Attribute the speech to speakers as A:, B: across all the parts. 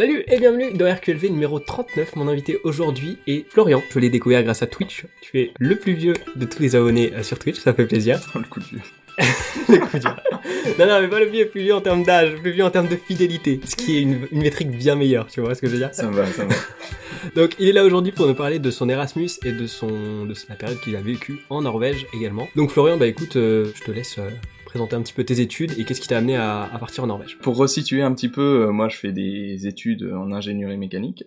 A: Salut et bienvenue dans RQLV numéro 39. Mon invité aujourd'hui est Florian. Je l'ai découvert grâce à Twitch. Tu es le plus vieux de tous les abonnés euh, sur Twitch, ça fait plaisir.
B: le coup de vieux.
A: le coup de vieux. Non, non, mais pas le vieux, plus vieux en termes d'âge, plus vieux en termes de fidélité. Ce qui est une, une métrique bien meilleure, tu vois ce que je veux dire?
B: Ça me va, ça me va.
A: Donc il est là aujourd'hui pour nous parler de son Erasmus et de son de la période qu'il a vécue en Norvège également. Donc Florian, bah écoute, euh, je te laisse euh, présenter un petit peu tes études et qu'est-ce qui t'a amené à, partir en Norvège?
B: Pour resituer un petit peu, euh, moi je fais des études en ingénierie mécanique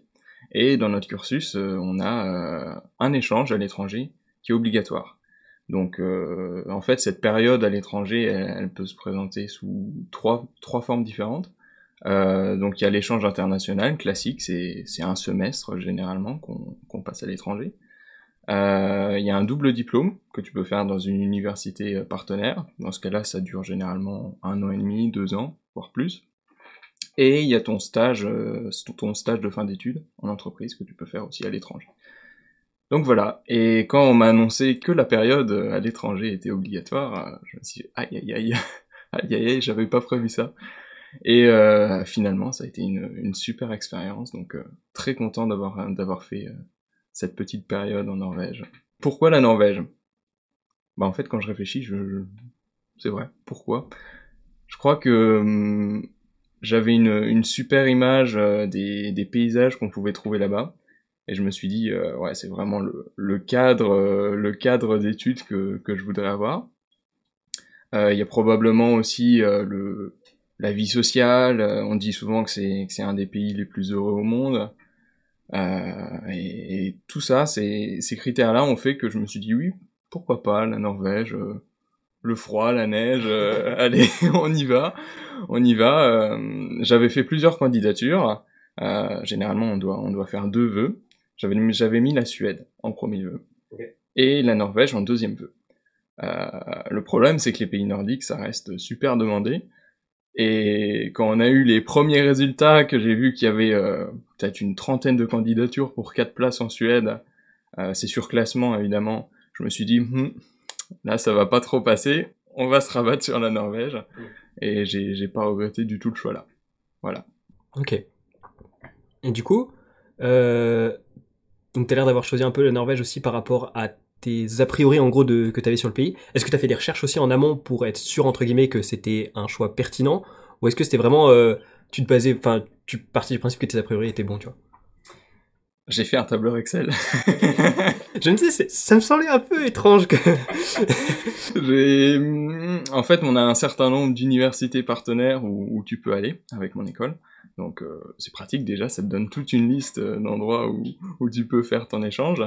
B: et dans notre cursus, euh, on a euh, un échange à l'étranger qui est obligatoire. Donc en fait, cette période à l'étranger, elle, peut se présenter sous trois, trois formes différentes. Donc il y a l'échange international classique, c'est un semestre généralement qu'on qu'on passe à l'étranger. Euh, Il y a un double diplôme que tu peux faire dans une université euh, partenaire. Dans ce cas-là, ça dure généralement un an et demi, deux ans, voire plus. Et il y a ton stage, euh, ton stage de fin d'études en entreprise que tu peux faire aussi à l'étranger. Donc voilà. Et quand on m'a annoncé que la période à l'étranger était obligatoire, je me suis dit, aïe aïe aïe, aïe aïe j'avais pas prévu ça. Et finalement, ça a été une, super expérience, donc très content d'avoir d'avoir fait cette petite période en Norvège. Pourquoi la Norvège? Bah en fait, quand je réfléchis, je, c'est vrai. Pourquoi? Je crois que hum, j'avais une, une super image euh, des, des paysages qu'on pouvait trouver là-bas, et je me suis dit, euh, ouais, c'est vraiment le, le cadre, euh, le cadre d'études que que je voudrais avoir. Il y a probablement aussi le la vie sociale. on dit souvent que c'est que c'est un des pays les plus heureux au monde. Euh, et, et tout ça, ces, ces critères-là ont fait que je me suis dit oui, pourquoi pas la Norvège, euh, le froid, la neige, euh, allez, on y va, on y va. J'avais fait plusieurs candidatures. Généralement, on doit on doit faire deux vœux. J'avais mis- j'avais mis la Suède en premier vœu et la Norvège en deuxième vœu. Euh, le problème, c'est que les pays nordiques, ça reste super demandé. Et quand on a eu les premiers résultats, que j'ai vu qu'il y avait euh, peut-être une trentaine de candidatures pour quatre places en Suède, euh, c'est sur classement évidemment, je me suis dit, Hmm, là ça va pas trop passer, on va se rabattre sur la Norvège. Et j'ai pas regretté du tout le choix là. Voilà.
A: Ok. Et du coup, euh, donc t'as l'air d'avoir choisi un peu la Norvège aussi par rapport à tes a priori en gros de, que t'avais sur le pays. Est-ce que t'as fait des recherches aussi en amont pour être sûr entre guillemets que c'était un choix pertinent? Ou est-ce que c'était vraiment euh, tu te basais, enfin tu partais du principe que tes a priori étaient bons, tu vois?
B: J'ai fait un tableur Excel.
A: Je ne sais, ça me semblait un peu étrange que.
B: J'ai, en fait, on a un certain nombre d'universités partenaires où, où tu peux aller avec mon école. Donc, euh, c'est pratique déjà, ça te donne toute une liste euh, d'endroits où, où tu peux faire ton échange.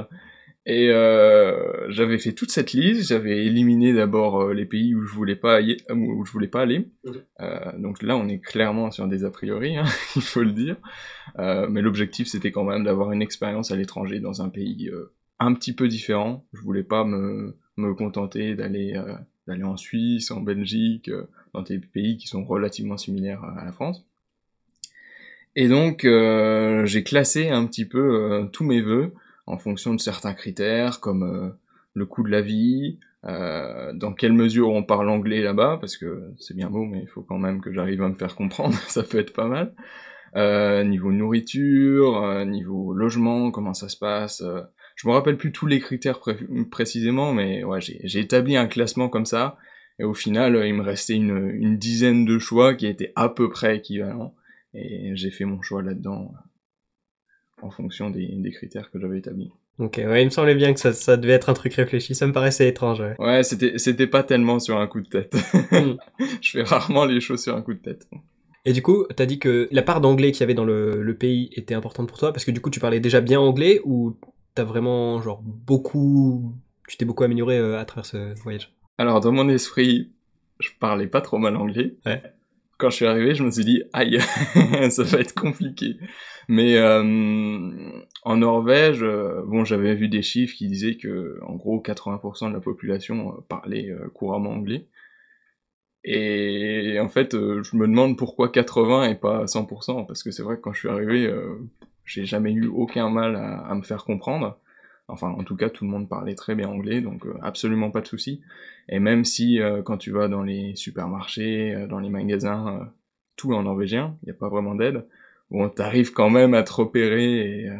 B: Et euh, j'avais fait toute cette liste, j'avais éliminé d'abord euh, les pays où je voulais pas y- où je voulais pas aller.
A: Mhm.
B: Euh, donc là, on est clairement sur des a priori, hein, il faut le dire. Euh, mais l'objectif, c'était quand même d'avoir une expérience à l'étranger dans un pays euh, un petit peu différent. Je voulais pas me me contenter d'aller euh, d'aller en Suisse, en Belgique, euh, dans des pays qui sont relativement similaires à la France. Et donc euh, j'ai classé un petit peu euh, tous mes vœux en fonction de certains critères comme euh, le coût de la vie, euh, dans quelle mesure on parle anglais là-bas, parce que c'est bien beau, mais il faut quand même que j'arrive à me faire comprendre, ça peut être pas mal. Euh, niveau nourriture, euh, niveau logement, comment ça se passe. euh, je me rappelle plus tous les critères pré- précisément, mais ouais, j'ai établi un classement comme ça, et au final, euh, il me restait une, une dizaine de choix qui étaient à peu près équivalents, et j'ai fait mon choix là-dedans en fonction des, des critères que j'avais établis.
A: Ok, ouais, il me semblait bien que ça, ça devait être un truc réfléchi. Ça me paraissait étrange. Ouais.
B: Ouais, c'était c'était pas tellement sur un coup de tête.
A: Mm.
B: je fais rarement les choses sur un coup de tête.
A: Et du coup, t'as dit que la part d'anglais qu'il y avait dans le, le pays était importante pour toi parce que du coup, tu parlais déjà bien anglais ou t'as vraiment genre beaucoup, tu t'es beaucoup amélioré euh, à travers ce voyage?
B: Alors dans mon esprit, je parlais pas trop mal anglais.
A: Ouais.
B: Quand je suis arrivé, je me suis dit aïe, ça va être compliqué. Mais euh, en Norvège, euh, bon, j'avais vu des chiffres qui disaient que en gros 80% de la population euh, parlait couramment anglais. Et en fait, je me demande pourquoi 80% et pas 100%, parce que c'est vrai que quand je suis arrivé, j'ai jamais eu aucun mal à, me faire comprendre. Enfin, en tout cas, tout le monde parlait très bien anglais, donc absolument pas de souci. Et même si quand tu vas dans les supermarchés, dans les magasins, tout est en norvégien, il n'y a pas vraiment d'aide. Bon, t'arrives quand même à te repérer et euh,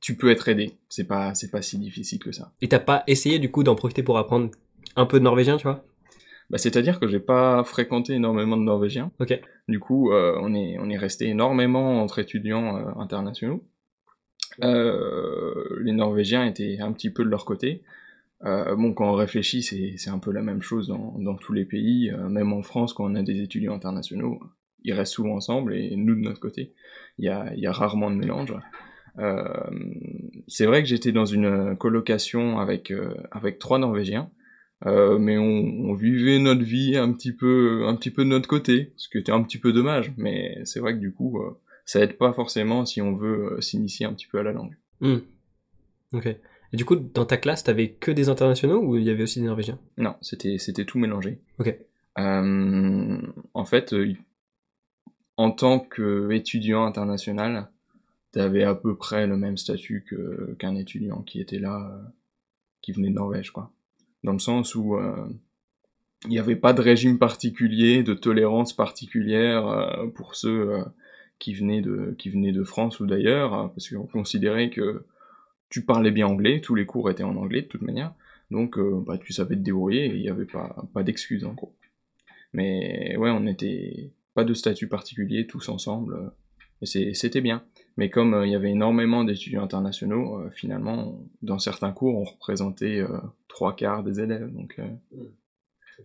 B: tu peux être aidé. C'est pas, c'est pas si difficile que ça.
A: Et t'as pas essayé du coup d'en profiter pour apprendre un peu de norvégien, tu vois?
B: Bah, c'est-à-dire que j'ai pas fréquenté énormément de Norvégiens.
A: Ok.
B: Du coup, euh, on est on est resté énormément entre étudiants euh, internationaux. Euh, les Norvégiens étaient un petit peu de leur côté. Bon, quand on réfléchit, c'est c'est un peu la même chose dans dans tous les pays. Même en France, quand on a des étudiants internationaux, ils restent souvent ensemble et nous de notre côté, il y a il y a rarement de mélange. Euh, c'est vrai que j'étais dans une colocation avec avec trois Norvégiens. Euh, mais on, on, vivait notre vie un petit peu, un petit peu de notre côté, ce qui était un petit peu dommage. Mais c'est vrai que du coup, euh, ça aide pas forcément si on veut euh, s'initier un petit peu à la langue.
A: Hmm. Ok. Et du coup, dans ta classe, t'avais que des internationaux ou il y avait aussi des Norvégiens?
B: Non, c'était c'était tout mélangé.
A: Ok.
B: en fait, en tant qu'étudiant international, t'avais à peu près le même statut qu'un étudiant qui était là, qui venait de Norvège, quoi dans le sens où euh, il n'y avait pas de régime particulier, de tolérance particulière euh, pour ceux euh, qui venaient de qui venaient de France ou d'ailleurs, hein, parce qu'on considérait que tu parlais bien anglais, tous les cours étaient en anglais de toute manière, donc bah, tu savais te débrouiller il n'y avait pas pas d'excuses en gros. Mais ouais, on n'était pas de statut particulier, tous ensemble, et c'était bien. Mais comme euh, il y avait énormément d'étudiants internationaux, euh, finalement, dans certains cours, on représentait euh, trois quarts des élèves. Donc,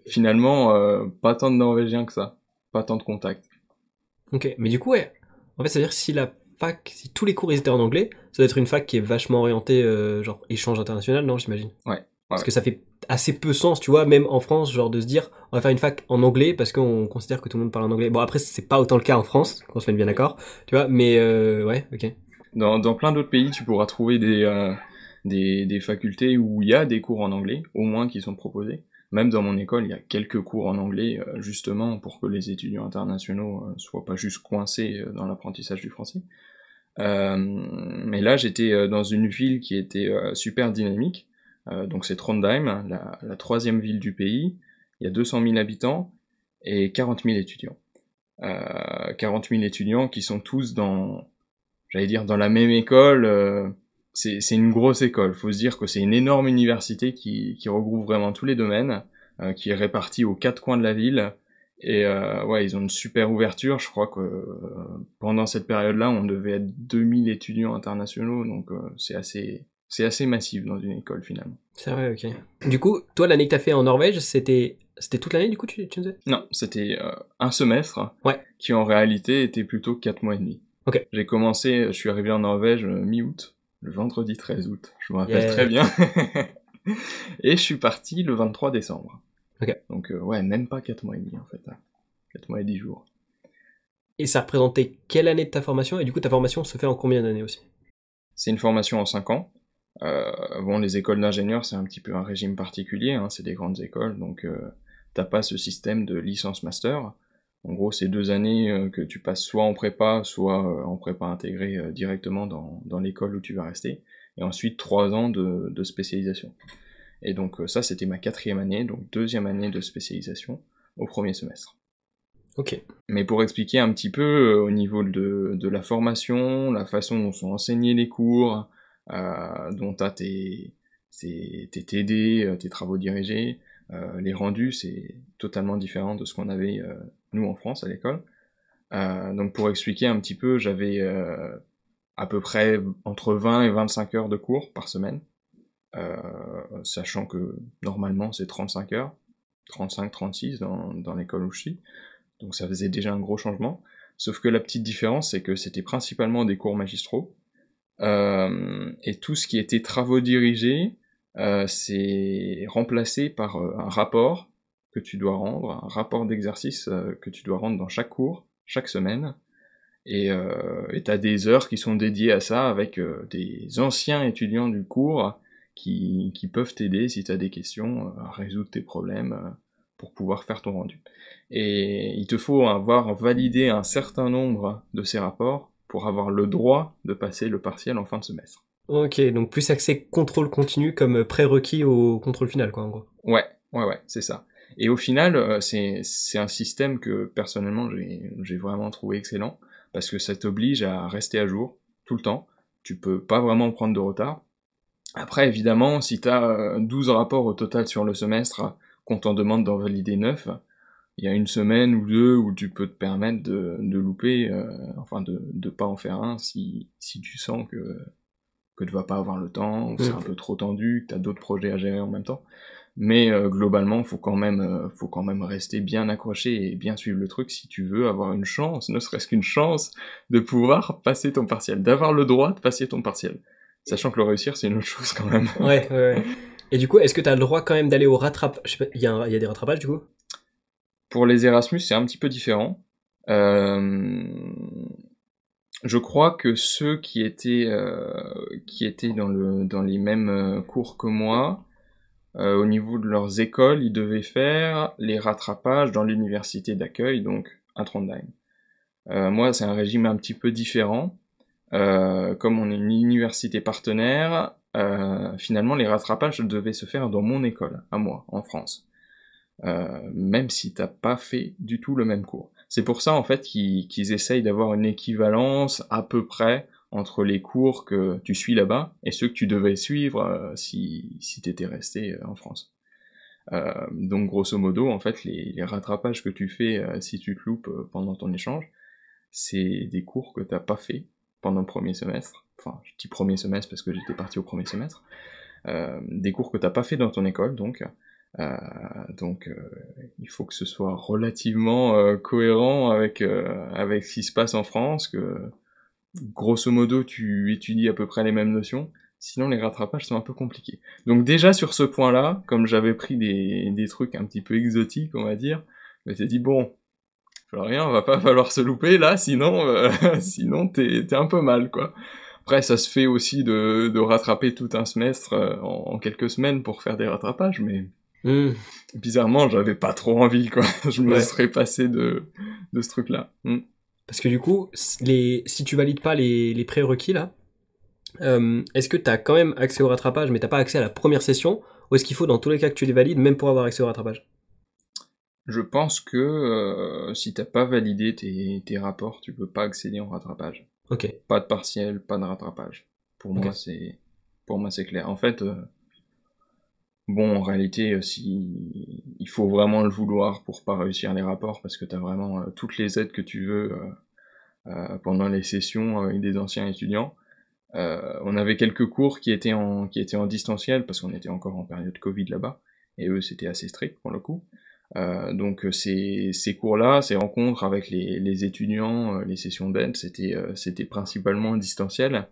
B: finalement, pas tant de Norvégiens que ça, pas tant de contacts.
A: Ok, mais du coup, ouais. En fait, c'est-à-dire si la fac, si tous les cours étaient en anglais, ça doit être une fac qui est vachement orientée, genre échange international, non, j'imagine?
B: Ouais.
A: Parce que ça fait assez peu sens, tu vois, même en France, genre de se dire, on va faire une fac en anglais parce qu'on considère que tout le monde parle en anglais. Bon, après, c'est pas autant le cas en France, qu'on se mette bien d'accord, tu vois, mais euh, ouais, ok.
B: Dans, dans plein d'autres pays, tu pourras trouver des, euh, des, des facultés où il y a des cours en anglais, au moins qui sont proposés. Même dans mon école, il y a quelques cours en anglais, euh, justement, pour que les étudiants internationaux soient pas juste coincés dans l'apprentissage du français. mais là, j'étais dans une ville qui était super dynamique, donc c'est Trondheim, la, la, troisième ville du pays. Il y a 200 000 habitants et 40 000 étudiants. Euh, 40 000 étudiants qui sont tous dans, j'allais dire, dans la même école. Euh, c'est une grosse école. Faut se dire que c'est une énorme université qui, qui, regroupe vraiment tous les domaines, euh, qui est répartie aux quatre coins de la ville. Et euh, ouais, ils ont une super ouverture. Je crois que euh, pendant cette période-là, on devait être 2000 étudiants internationaux, donc c'est assez c'est assez massif dans une école finalement.
A: C'est vrai, ok. Du coup, toi, l'année que t'as fait en Norvège, c'était c'était toute l'année du coup, tu, tu disais
B: Non, c'était euh, un semestre.
A: Ouais.
B: Qui en réalité était plutôt quatre mois et demi.
A: Ok.
B: J'ai commencé, je suis arrivé en Norvège euh, mi-août, le vendredi 13 août. Je me rappelle très bien. et je suis parti le 23 décembre.
A: Ok.
B: Donc euh, ouais, même pas quatre mois et demi en fait. Hein. Quatre mois et dix jours.
A: Et ça représentait quelle année de ta formation? Et du coup, ta formation se fait en combien d'années aussi?
B: C'est une formation en cinq ans. Euh, bon, les écoles d'ingénieurs, c'est un petit peu un régime particulier, hein, c'est des grandes écoles, donc euh, t'as pas ce système de licence master. En gros, c'est deux années euh, que tu passes soit en prépa, soit euh, en prépa intégrée directement dans, dans l'école où tu vas rester, et ensuite trois ans de, de spécialisation. Et donc ça, c'était ma quatrième année, donc deuxième année de spécialisation au premier semestre.
A: Ok.
B: Mais pour expliquer un petit peu au niveau de, de la formation, la façon dont sont enseignés les cours, dont tu as tes, tes, tes TD, euh, tes travaux dirigés. Euh, les rendus, c'est totalement différent de ce qu'on avait nous en France à l'école. donc pour expliquer un petit peu, j'avais à peu près entre 20 et 25 heures de cours par semaine, euh, sachant que normalement c'est 35 heures, 35-36 dans, l'école où je suis, donc ça faisait déjà un gros changement. Sauf que la petite différence, c'est que c'était principalement des cours magistraux, euh, et tout ce qui était travaux dirigés, euh, c'est remplacé par euh, un rapport que tu dois rendre, un rapport d'exercice que tu dois rendre dans chaque cours, chaque semaine. Et tu as des heures qui sont dédiées à ça avec des anciens étudiants du cours qui, qui peuvent t'aider si tu as des questions à résoudre tes problèmes pour pouvoir faire ton rendu. Et il te faut avoir validé un certain nombre de ces rapports pour avoir le droit de passer le partiel en fin de semestre.
A: Ok, donc plus accès contrôle continu comme prérequis au contrôle final, quoi, en gros.
B: Ouais, ouais, ouais, c'est ça. Et au final, euh, c'est un système que personnellement j'ai vraiment trouvé excellent, parce que ça t'oblige à rester à jour tout le temps. Tu peux pas vraiment prendre de retard. Après, évidemment, si tu as 12 rapports au total sur le semestre, qu'on t'en demande d'en valider 9, il y a une semaine ou deux où tu peux te permettre de, de louper, euh, enfin de ne pas en faire un si, si tu sens que, que tu vas pas avoir le temps, ou c'est un peu trop tendu, que tu as d'autres projets à gérer en même temps. Mais euh, globalement, faut quand même, euh, faut quand même rester bien accroché et bien suivre le truc si tu veux avoir une chance, ne serait-ce qu'une chance de pouvoir passer ton partiel, d'avoir le droit de passer ton partiel. Sachant que le réussir, c'est une autre chose quand même.
A: Ouais, ouais, ouais. Et du coup, est-ce que tu as le droit quand même d'aller au rattrapage? Il y, y a des rattrapages du coup?
B: Pour les Erasmus, c'est un petit peu différent. Euh... Je crois que ceux qui étaient, euh, qui étaient dans, le, dans les mêmes euh, cours que moi, au niveau de leurs écoles, ils devaient faire les rattrapages dans l'université d'accueil, donc à Trondheim. Moi, c'est un régime un petit peu différent. Comme on est une université partenaire, finalement, les rattrapages devaient se faire dans mon école, à moi, en France. Euh, même si t'as pas fait du tout le même cours. C'est pour ça, en fait, qu'ils essayent d'avoir une équivalence à peu près entre les cours que tu suis là-bas et ceux que tu devais suivre euh, si, si t'étais resté euh, en France. Donc grosso modo, en fait, les, les rattrapages que tu fais si tu te loupes pendant ton échange, c'est des cours que t'as pas fait pendant le premier semestre. Enfin, je dis premier semestre parce que j'étais parti au premier semestre. des cours que t'as pas fait dans ton école, donc. Donc, il faut que ce soit relativement cohérent avec avec ce qui se passe en France, que grosso modo, tu étudies à peu près les mêmes notions. Sinon, les rattrapages sont un peu compliqués. Donc déjà, sur ce point-là, comme j'avais pris des, des trucs un petit peu exotiques, on va dire, je m'étais dit, bon, rien, va pas falloir se louper là, sinon, euh, sinon t'es un peu mal, quoi. Après, ça se fait aussi de, de rattraper tout un semestre euh, en, quelques semaines pour faire des rattrapages, mais mmh. bizarrement, j'avais pas trop envie, quoi. Je me ouais. serais passé de, de ce truc-là. Mmh.
A: Parce que du coup, les, si tu valides pas les, les prérequis là, euh, est-ce que tu as quand même accès au rattrapage, mais t'as pas accès à la première session, ou est-ce qu'il faut dans tous les cas que tu les valides, même pour avoir accès au rattrapage?
B: Je pense que euh, si t'as pas validé tes, tes, rapports, tu peux pas accéder au rattrapage.
A: Ok.
B: Pas de partiel, pas de rattrapage. Pour okay. moi, c'est pour moi c'est clair. En fait, euh, bon, en réalité, euh, si il faut vraiment le vouloir pour pas réussir les rapports, parce que t'as vraiment euh, toutes les aides que tu veux euh, pendant les sessions avec des anciens étudiants. on avait quelques cours qui étaient en qui étaient en distanciel parce qu'on était encore en période Covid là-bas, et eux c'était assez strict pour le coup. Euh, donc ces, ces cours-là, ces rencontres avec les, les étudiants, les sessions d'aide, c'était c'était principalement distanciel.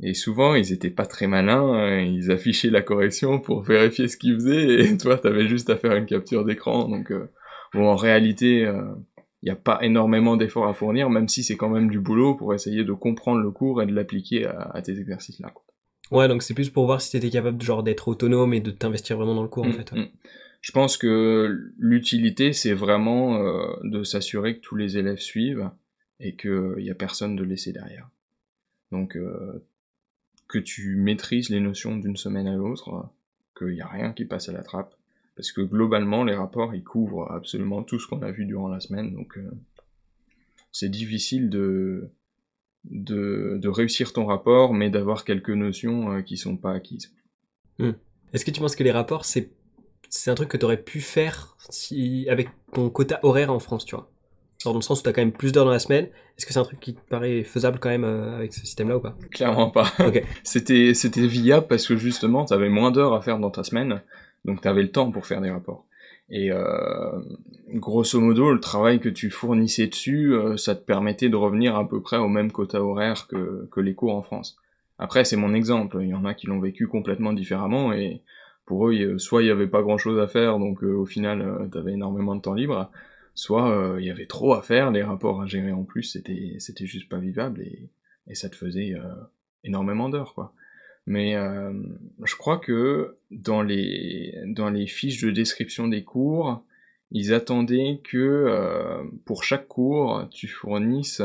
B: Et souvent, ils étaient pas très malins, hein, ils affichaient la correction pour vérifier ce qu'ils faisaient, et toi, t'avais juste à faire une capture d'écran. Donc, euh, bon, en réalité, il euh, n'y a pas énormément d'efforts à fournir, même si c'est quand même du boulot pour essayer de comprendre le cours et de l'appliquer à, à, tes exercices-là.
A: Ouais, donc c'est plus pour voir si t'étais capable genre d'être autonome et de t'investir vraiment dans le cours, en
B: mmh,
A: fait. Ouais.
B: Mmh. Je pense que l'utilité, c'est vraiment euh, de s'assurer que tous les élèves suivent et qu'il n'y a personne de laissé derrière. Donc, euh, que tu maîtrises les notions d'une semaine à l'autre, qu'il n'y a rien qui passe à la trappe. Parce que globalement, les rapports, ils couvrent absolument tout ce qu'on a vu durant la semaine, donc euh, c'est difficile de, de, de, réussir ton rapport, mais d'avoir quelques notions euh, qui sont pas acquises.
A: Mmh. Est-ce que tu penses que les rapports, c'est c'est un truc que tu aurais pu faire si avec ton quota horaire en France, tu vois? Genre dans le sens où t'as quand même plus d'heures dans la semaine. Est-ce que c'est un truc qui te paraît faisable quand même euh, avec ce système-là ou pas?
B: Clairement pas.
A: Okay.
B: c'était c'était viable parce que justement t'avais moins d'heures à faire dans ta semaine, donc t'avais le temps pour faire des rapports. Et euh, grosso modo, le travail que tu fournissais dessus, euh, ça te permettait de revenir à peu près au même quota horaire que, que les cours en France. Après, c'est mon exemple. Il y en a qui l'ont vécu complètement différemment et pour eux, soit il y avait pas grand chose à faire, donc euh, au final, euh, t'avais énormément de temps libre soit il euh, y avait trop à faire, les rapports à gérer en plus, c'était c'était juste pas vivable et, et ça te faisait euh, énormément d'heures quoi. Mais euh, je crois que dans les dans les fiches de description des cours, ils attendaient que euh, pour chaque cours, tu fournisses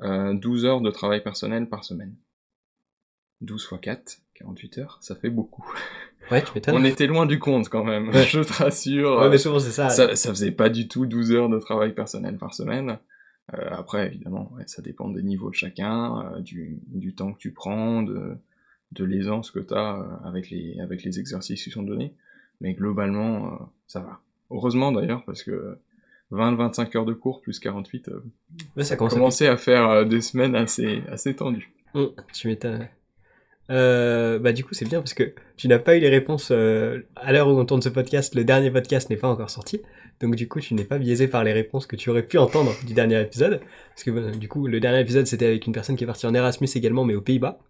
B: 12 heures de travail personnel par semaine. 12 x 4, 48 heures, ça fait beaucoup.
A: Ouais, tu m'étonnes.
B: On était loin du compte quand même, ouais. je te rassure.
A: Ouais, mais souvent c'est ça.
B: ça. Ça faisait pas du tout 12 heures de travail personnel par semaine. Euh, après, évidemment, ça dépend des niveaux de chacun, du, du, temps que tu prends, de, de l'aisance que tu as avec les, avec les exercices qui sont donnés. Mais globalement, ça va. Heureusement d'ailleurs, parce que 20-25 heures de cours plus 48, ça a commencé à, faire des semaines assez, assez tendues.
A: Mmh, tu m'étonnes. Euh, bah du coup c'est bien parce que tu n'as pas eu les réponses euh, à l'heure où on tourne ce podcast, le dernier podcast n'est pas encore sorti, donc du coup tu n'es pas biaisé par les réponses que tu aurais pu entendre du dernier épisode, parce que du coup le dernier épisode c'était avec une personne qui est partie en Erasmus également mais aux Pays-Bas,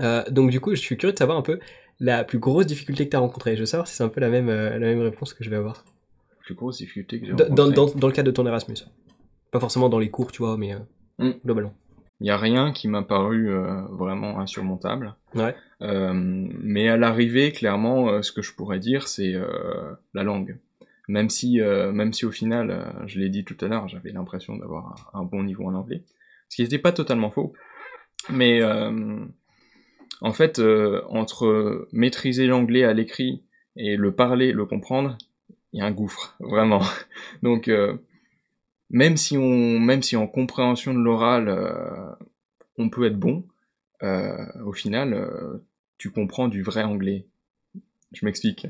A: euh, donc du coup je suis curieux de savoir un peu la plus grosse difficulté que tu as rencontrée, je veux savoir si c'est un peu la même, la même réponse que je vais avoir.
B: La plus grosse difficulté que j'ai
A: rencontrée dans, dans, dans, le cadre de ton Erasmus, pas forcément dans les cours tu vois, mais mm. globalement.
B: Il n'y a rien qui m'a paru euh, vraiment insurmontable.
A: Ouais.
B: Euh, mais à l'arrivée, clairement, euh, ce que je pourrais dire, c'est la langue. Même si, même si au final, je l'ai dit tout à l'heure, j'avais l'impression d'avoir un, bon niveau en anglais, ce qui n'était pas totalement faux. Mais en fait, entre maîtriser l'anglais à l'écrit et le parler, le comprendre, il y a un gouffre, vraiment. Donc même si on, même si en compréhension de l'oral, euh, on peut être bon, euh, au final, euh, tu comprends du vrai anglais. Je m'explique.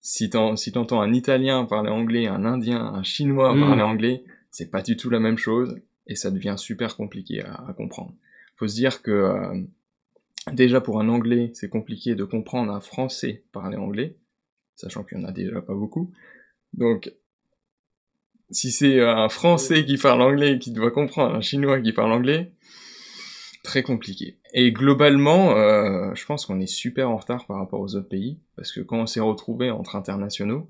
B: Si t'entends si un Italien parler anglais, un Indien, un Chinois hmm. parler anglais, c'est pas du tout la même chose et ça devient super compliqué à, à comprendre. Faut se dire que déjà pour un Anglais, c'est compliqué de comprendre un Français parler anglais, sachant qu'il y en a déjà pas beaucoup. Donc si c'est un Français qui parle anglais et qui doit comprendre un Chinois qui parle anglais, très compliqué. Et globalement, euh, je pense qu'on est super en retard par rapport aux autres pays, parce que quand on s'est retrouvé entre internationaux,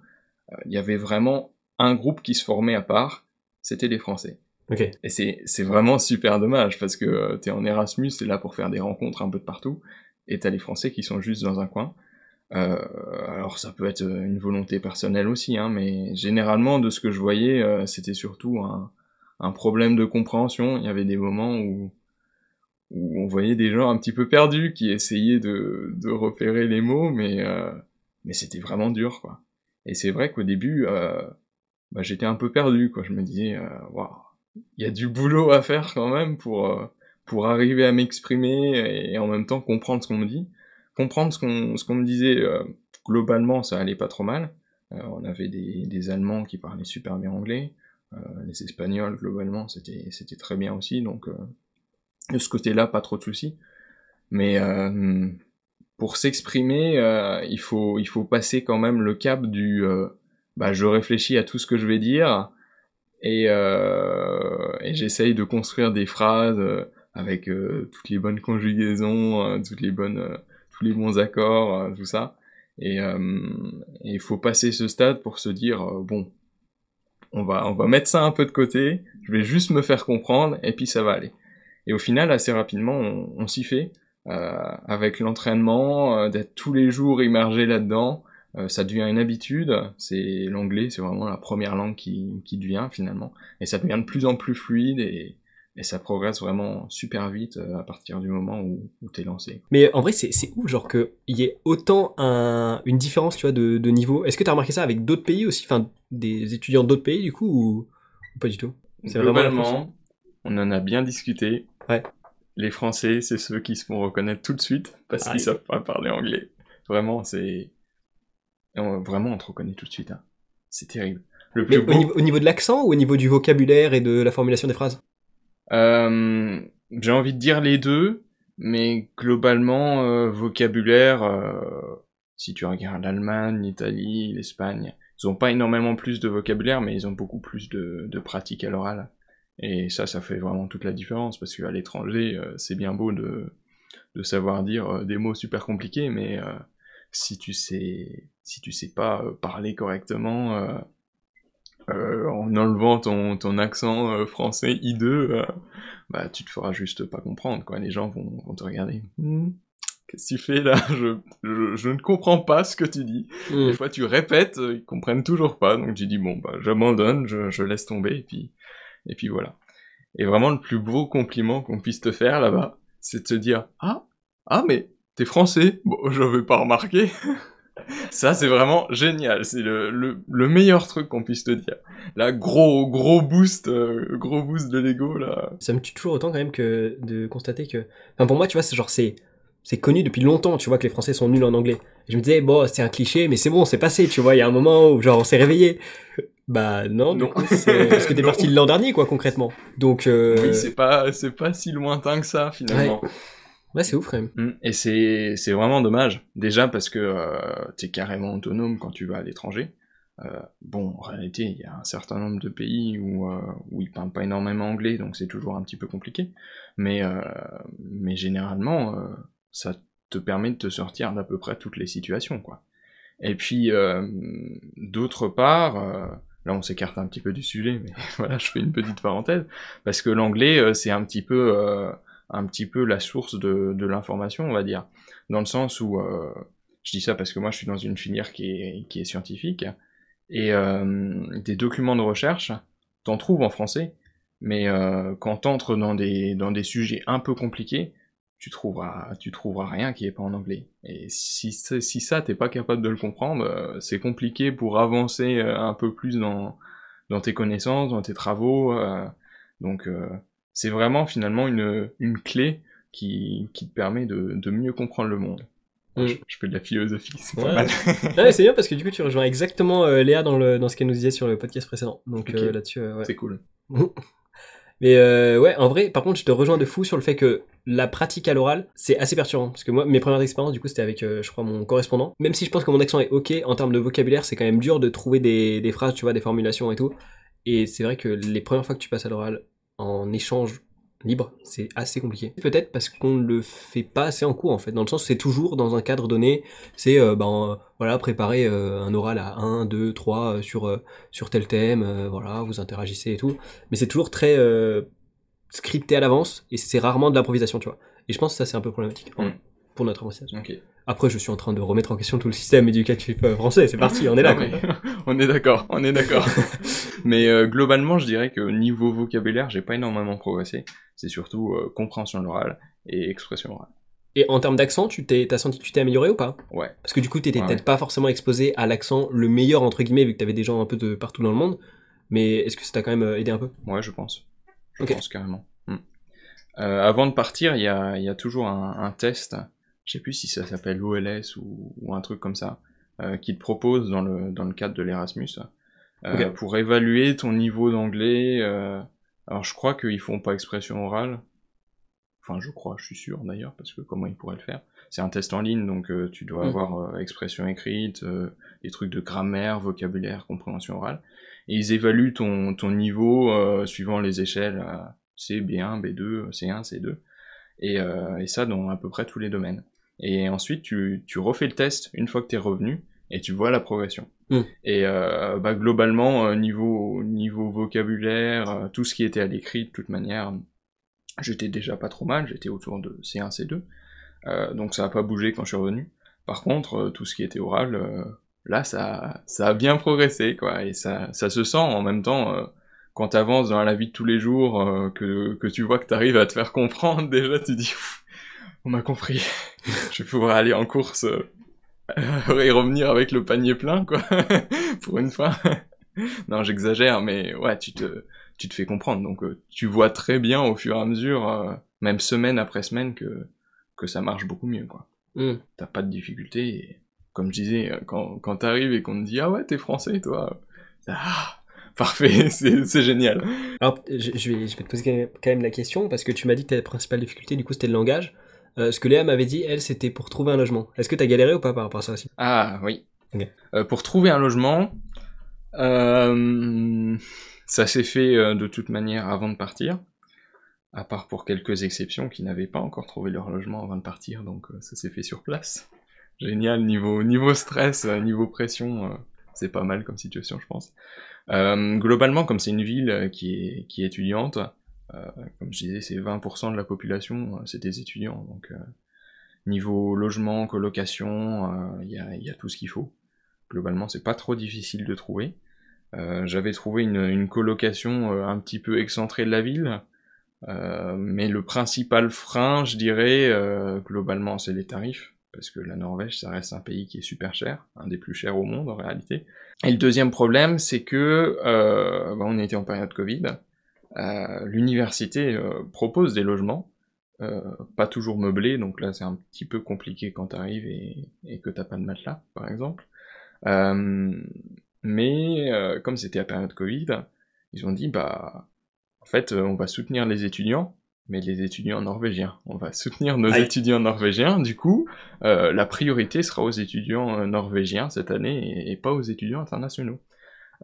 B: euh, il y avait vraiment un groupe qui se formait à part, c'était les Français.
A: Okay.
B: Et c'est, c'est vraiment super dommage, parce que euh, t'es en Erasmus, t'es là pour faire des rencontres un peu de partout, et t'as les Français qui sont juste dans un coin. Euh, alors ça peut être une volonté personnelle aussi, hein, mais généralement de ce que je voyais, euh, c'était surtout un, un, problème de compréhension. Il y avait des moments où, où on voyait des gens un petit peu perdus qui essayaient de, de repérer les mots, mais, euh, mais c'était vraiment dur, quoi. Et c'est vrai qu'au début, euh, bah, j'étais un peu perdu, quoi. Je me disais, waouh, il y a du boulot à faire quand même pour, pour arriver à m'exprimer et en même temps comprendre ce qu'on me dit comprendre ce qu'on ce qu'on me disait euh, globalement ça allait pas trop mal. Euh, on avait des, des allemands qui parlaient super bien anglais. Euh, les espagnols globalement c'était c'était très bien aussi. Donc de ce côté-là pas trop de soucis. Mais pour s'exprimer il faut il faut passer quand même le cap du bah je réfléchis à tout ce que je vais dire. Et, et j'essaye de construire des phrases avec toutes les bonnes conjugaisons, toutes les bonnes tous les bons accords, euh, tout ça. Et euh, il faut passer ce stade pour se dire euh, bon, on va on va mettre ça un peu de côté. Je vais juste me faire comprendre et puis ça va aller. Et au final, assez rapidement, on, s'y fait. avec l'entraînement, d'être tous les jours immergé là-dedans, ça devient une habitude. C'est l'anglais, c'est vraiment la première langue qui, qui devient finalement, et ça devient de plus en plus fluide et, et ça progresse vraiment super vite euh, à partir du moment où, où t'es lancé.
A: Mais en vrai, c'est ouf, genre qu'il y ait autant un, une différence, tu vois, de, de niveau. Est-ce que t'as remarqué ça avec d'autres pays aussi, enfin, des étudiants d'autres pays, du coup, ou, pas du tout?
B: Globalement, on en a bien discuté.
A: Ouais.
B: Les Français, c'est ceux qui se font reconnaître tout de suite parce qu'ils savent pas parler anglais. Vraiment, c'est... Vraiment, on te reconnaît tout de suite. Hein. C'est terrible.
A: Le plus au, niveau, au niveau de l'accent ou au niveau du vocabulaire et de la formulation des phrases?
B: J'ai envie de dire les deux, mais globalement, euh, vocabulaire, euh, si tu regardes l'Allemagne, l'Italie, l'Espagne, ils ont pas énormément plus de vocabulaire, mais ils ont beaucoup plus de, de pratique à l'oral. Et ça, ça fait vraiment toute la différence, parce qu'à l'étranger, c'est bien beau de, de savoir dire des mots super compliqués, mais si tu sais, si tu sais pas parler correctement, euh, en enlevant ton, ton accent euh, français hideux, euh, bah tu te feras juste pas comprendre, quoi. Les gens vont, vont te regarder. Hmm, qu'est-ce que tu fais là? Je, je, ne comprends pas ce que tu dis. Hmm. Des fois tu répètes, ils comprennent toujours pas, donc tu dis bon bah j'abandonne, je, je laisse tomber et puis et puis voilà. Et vraiment le plus beau compliment qu'on puisse te faire là-bas, c'est de te dire ah ah mais t'es français, bon je vais pas remarquer. Ça, c'est vraiment génial. C'est le, le, meilleur truc qu'on puisse te dire. Là, gros, gros boost, euh, gros boost de Lego, là.
A: Ça me tue toujours autant quand même que de constater que. Enfin, pour moi, tu vois, c'est genre, c'est, c'est connu depuis longtemps, tu vois, que les Français sont nuls en anglais. je me disais, bon, c'est un cliché, mais c'est bon, c'est passé, tu vois, il y a un moment où, genre, on s'est réveillé. Bah, non, non. parce que t'es parti l'an dernier, quoi, concrètement. Donc, euh...
B: Oui, c'est pas, c'est pas si lointain que ça, finalement.
A: Ouais, c'est ouf quand.
B: Mm. Et c'est, vraiment dommage. Déjà parce que euh, t'es carrément autonome quand tu vas à l'étranger. Euh, bon, en réalité, il y a un certain nombre de pays où, euh, où ils parlent pas énormément anglais, donc c'est toujours un petit peu compliqué. Mais, euh, mais généralement, euh, ça te permet de te sortir d'à peu près toutes les situations, quoi. Et puis, d'autre part, là on s'écarte un petit peu du sujet, mais voilà, je fais une petite parenthèse, parce que l'anglais, c'est un petit peu un petit peu la source de, de l'information, on va dire. Dans le sens où, euh, je dis ça parce que moi je suis dans une filière qui est, qui est scientifique, et euh, des documents de recherche, t'en trouves en français, mais euh, quand t'entres dans des, dans des sujets un peu compliqués, tu trouveras, tu trouveras rien qui est pas en anglais. Et si, si ça, t'es pas capable de le comprendre, euh, c'est compliqué pour avancer un peu plus dans, dans tes connaissances, dans tes travaux. Donc, c'est vraiment finalement une, une clé qui, qui te permet de, de mieux comprendre le monde. Mm. Je, fais de la philosophie, c'est pas mal.
A: c'est bien parce que du coup tu rejoins exactement euh, Léa dans, le, dans ce qu'elle nous disait sur le podcast précédent. Donc euh, là-dessus, euh, ouais.
B: C'est cool.
A: Mais ouais, en vrai, par contre, je te rejoins de fou sur le fait que la pratique à l'oral, c'est assez perturbant. Parce que moi, mes premières expériences, du coup, c'était avec, je crois, mon correspondant. Même si je pense que mon accent est ok en termes de vocabulaire, c'est quand même dur de trouver des, des phrases, tu vois, des formulations et tout. Et c'est vrai que les premières fois que tu passes à l'oral, en échange libre, c'est assez compliqué. Peut-être parce qu'on ne le fait pas assez en cours en fait, dans le sens c'est toujours dans un cadre donné, c'est euh, ben voilà préparer euh, un oral à 1, 2, 3 sur euh, sur tel thème, voilà, vous interagissez et tout, mais c'est toujours très scripté à l'avance et c'est rarement de l'improvisation, tu vois. Et je pense que ça c'est un peu problématique mm. pour notre apprentissage.
B: Okay.
A: Après, je suis en train de remettre en question tout le système éducatif français. C'est parti, on est là.
B: on est d'accord, on est d'accord. mais euh, globalement, je dirais que niveau vocabulaire, j'ai pas énormément progressé. C'est surtout euh, compréhension l'oral et expression orale.
A: Et en termes d'accent, tu t'es, t'as senti que tu t'es amélioré ou pas?
B: Ouais.
A: Parce que du coup, t'étais peut-être pas forcément exposé à l'accent le meilleur entre guillemets, vu que t'avais des gens un peu de partout dans le monde. Mais est-ce que ça t'a quand même aidé un peu?
B: Ouais, je pense. Je pense carrément. Hmm. avant de partir, il y a, y a, toujours un, un test je sais plus si ça s'appelle OLS ou, ou, un truc comme ça, euh, qui te propose dans le, dans le cadre de l'Erasmus, euh, pour évaluer ton niveau d'anglais. Euh, alors je crois qu'ils font pas expression orale. Enfin, je crois, je suis sûr d'ailleurs, parce que comment ils pourraient le faire C'est un test en ligne, donc euh, tu dois mm. avoir euh, expression écrite, des trucs de grammaire, vocabulaire, compréhension orale. Et ils évaluent ton, ton niveau suivant les échelles C, B1, B2, C1, C2. Et, et ça dans à peu près tous les domaines. Et ensuite, tu, tu refais le test une fois que tu es revenu et tu vois la progression. Mm. Et euh, bah, globalement, euh, niveau, niveau vocabulaire, euh, tout ce qui était à l'écrit, de toute manière, j'étais déjà pas trop mal, j'étais autour de C1, C2. Euh, donc ça a pas bougé quand je suis revenu. Par contre, tout ce qui était oral, là, ça, ça a bien progressé, quoi. Et ça, ça se sent en même temps quand t'avances dans la vie de tous les jours, que, que tu vois que t'arrives à te faire comprendre, déjà tu dis on m'a compris. je vais pouvoir aller en course et revenir avec le panier plein, quoi. Pour une fois. non, j'exagère, mais ouais, tu te, tu te fais comprendre. Donc, euh, tu vois très bien au fur et à mesure, euh, même semaine après semaine, que, que ça marche beaucoup mieux, quoi. Mm. T'as pas de difficulté. Et, comme je disais, quand, quand t'arrives et qu'on te dit, ah ouais, t'es français, toi. Ah, parfait, c'est génial.
A: Alors, je, je, vais, je vais te poser quand même la question, parce que tu m'as dit que ta principale difficulté, du coup, c'était le langage. Euh, ce que Léa m'avait dit, elle, c'était pour trouver un logement. Est-ce que t'as galéré ou pas par rapport à ça aussi?
B: Ah oui. Euh, pour trouver un logement, euh, ça s'est fait de toute manière avant de partir, à part pour quelques exceptions qui n'avaient pas encore trouvé leur logement avant de partir, donc ça s'est fait sur place. Génial, niveau, niveau stress, niveau pression, c'est pas mal comme situation, je pense. globalement, comme c'est une ville qui est, qui est étudiante, comme je disais, c'est 20% de la population, euh, c'est des étudiants. Donc, euh, niveau logement, colocation, il y a, tout ce qu'il faut. Globalement, c'est pas trop difficile de trouver. J'avais trouvé une, colocation un petit peu excentrée de la ville, mais le principal frein, je dirais, globalement, c'est les tarifs. parce que la Norvège, ça reste un pays qui est super cher, un des plus chers au monde en réalité. Et le deuxième problème, c'est que euh, bah, on était en période Covid, euh, l'université euh, propose des logements, euh, pas toujours meublés, donc là c'est un petit peu compliqué quand t'arrives et, et que t'as pas de matelas, par exemple. Euh, mais comme c'était la période Covid, ils ont dit bah en fait on va soutenir les étudiants mais les étudiants norvégiens. On va soutenir nos étudiants norvégiens. Du coup, euh, la priorité sera aux étudiants euh, norvégiens cette année et, pas aux étudiants internationaux.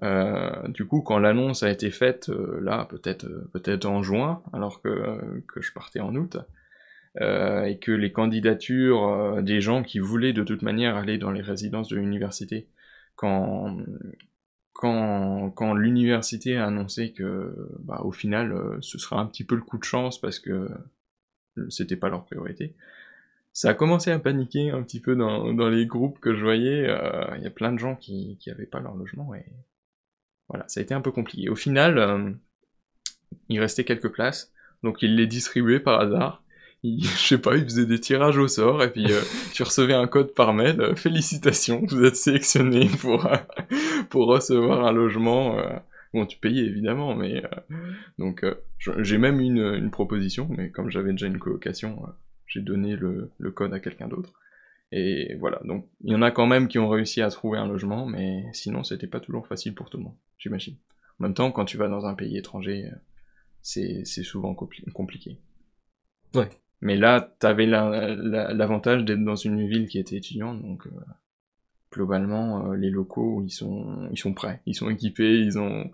B: Euh, du coup, quand l'annonce a été faite, là, peut-être peut-être en juin, alors que, que je partais en août, et que les candidatures des gens qui voulaient de toute manière aller dans les résidences de l'université, quand, quand, quand l'université a annoncé que, bah, au final, euh, ce sera un petit peu le coup de chance parce que c'était pas leur priorité, ça a commencé à paniquer un petit peu dans, dans les groupes que je voyais. Euh, il y a plein de gens qui, qui avaient pas leur logement et voilà, ça a été un peu compliqué. Au final, euh, il restait quelques places, donc ils les distribuaient par hasard je sais pas, il faisait des tirages au sort et puis euh, tu recevais un code par mail. Euh, félicitations, vous êtes sélectionné pour pour recevoir un logement. bon, tu payais évidemment, mais donc j'ai même une, une proposition, mais comme j'avais déjà une colocation, j'ai donné le, le code à quelqu'un d'autre. Et voilà, donc il y en a quand même qui ont réussi à trouver un logement, mais sinon c'était pas toujours facile pour tout le monde, j'imagine. En même temps, quand tu vas dans un pays étranger, c'est souvent compliqué.
A: Ouais.
B: Mais là, t'avais l'avantage d'être dans une ville qui était étudiante, donc euh, globalement, euh, les locaux, ils sont, ils sont prêts, ils sont équipés, ils ont,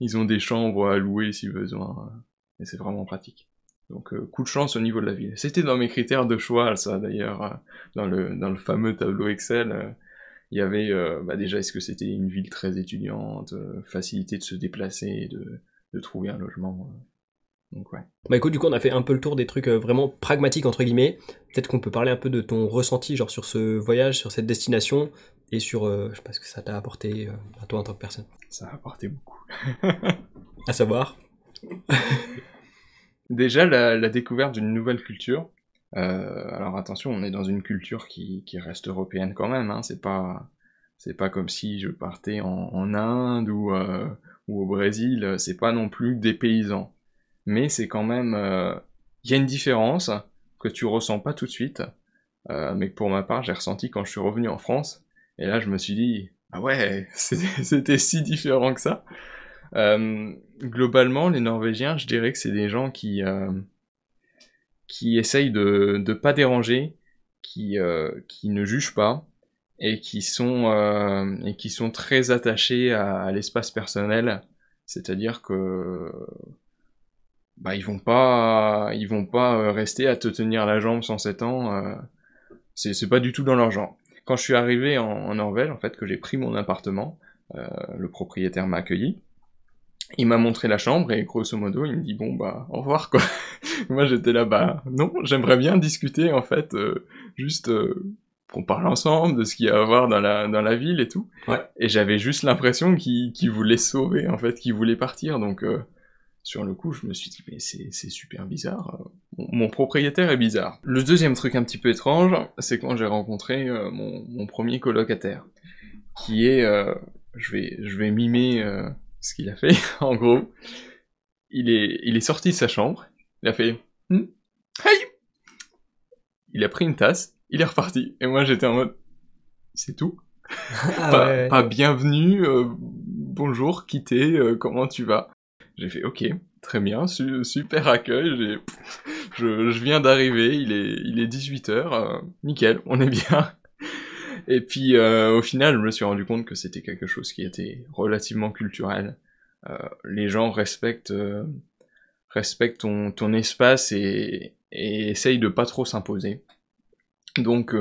B: ils ont des chambres à louer si besoin, et c'est vraiment pratique. Donc euh, coup de chance au niveau de la ville. C'était dans mes critères de choix, ça d'ailleurs, dans le dans le fameux tableau Excel. il y avait bah, déjà est-ce que c'était une ville très étudiante, facilité de se déplacer, de, de trouver un logement. Donc ouais.
A: Bah écoute, du coup, on a fait un peu le tour des trucs euh, vraiment pragmatiques entre guillemets. Peut-être qu'on peut parler un peu de ton ressenti, genre sur ce voyage, sur cette destination, et sur, euh, je sais pas ce que ça t'a apporté euh, à toi en tant que personne.
B: Ça a apporté beaucoup.
A: à savoir.
B: Déjà la, découverte d'une nouvelle culture. alors attention, on est dans une culture qui, reste européenne quand même. Hein. C'est pas, c'est pas comme si je partais en, Inde ou, ou au Brésil. C'est pas non plus des paysans mais c'est quand même... Euh, il y a une différence que tu ressens pas tout de suite, euh, mais pour ma part j'ai ressenti quand je suis revenu en France, et là je me suis dit, ah ouais, c'était si différent que ça. Euh, globalement, les Norvégiens, je dirais que c'est des gens qui qui essayent de ne pas déranger, qui qui ne jugent pas et qui sont et qui sont très attachés à l'espace personnel. C'est-à-dire que bah ils vont pas ils vont pas euh, rester à te tenir la jambe sans 7 ans euh, c'est c'est pas du tout dans leur genre quand je suis arrivé en, Norvège en fait que j'ai pris mon appartement euh, le propriétaire m'a accueilli il m'a montré la chambre et grosso modo il me dit bon bah au revoir quoi moi j'étais là bas non j'aimerais bien discuter en fait juste qu'on parle ensemble de ce qu'il y a à voir dans la dans la ville et tout
A: ouais.
B: et j'avais juste l'impression qu'il qu'il voulait sauver en fait qu'il voulait partir donc sur le coup, je me suis dit, mais c'est super bizarre. Mon, propriétaire est bizarre. Le deuxième truc un petit peu étrange, c'est quand j'ai rencontré euh, mon, mon, premier colocataire, qui est, euh, je vais, je vais mimer euh, ce qu'il a fait. en gros, il est, il est sorti de sa chambre, il a fait, hm, hey, il a pris une tasse, il est reparti, et moi j'étais en mode, c'est tout.
A: Ah
B: pas, pas, bienvenue, bonjour, quitter, comment tu vas? J'ai fait ok, très bien, super accueil. Je, je, viens d'arriver, il est, il est 18h, euh, nickel, on est bien. Et puis euh, au final, je me suis rendu compte que c'était quelque chose qui était relativement culturel. Euh, les gens respectent, respectent ton, ton espace et, essayent de pas trop s'imposer. Donc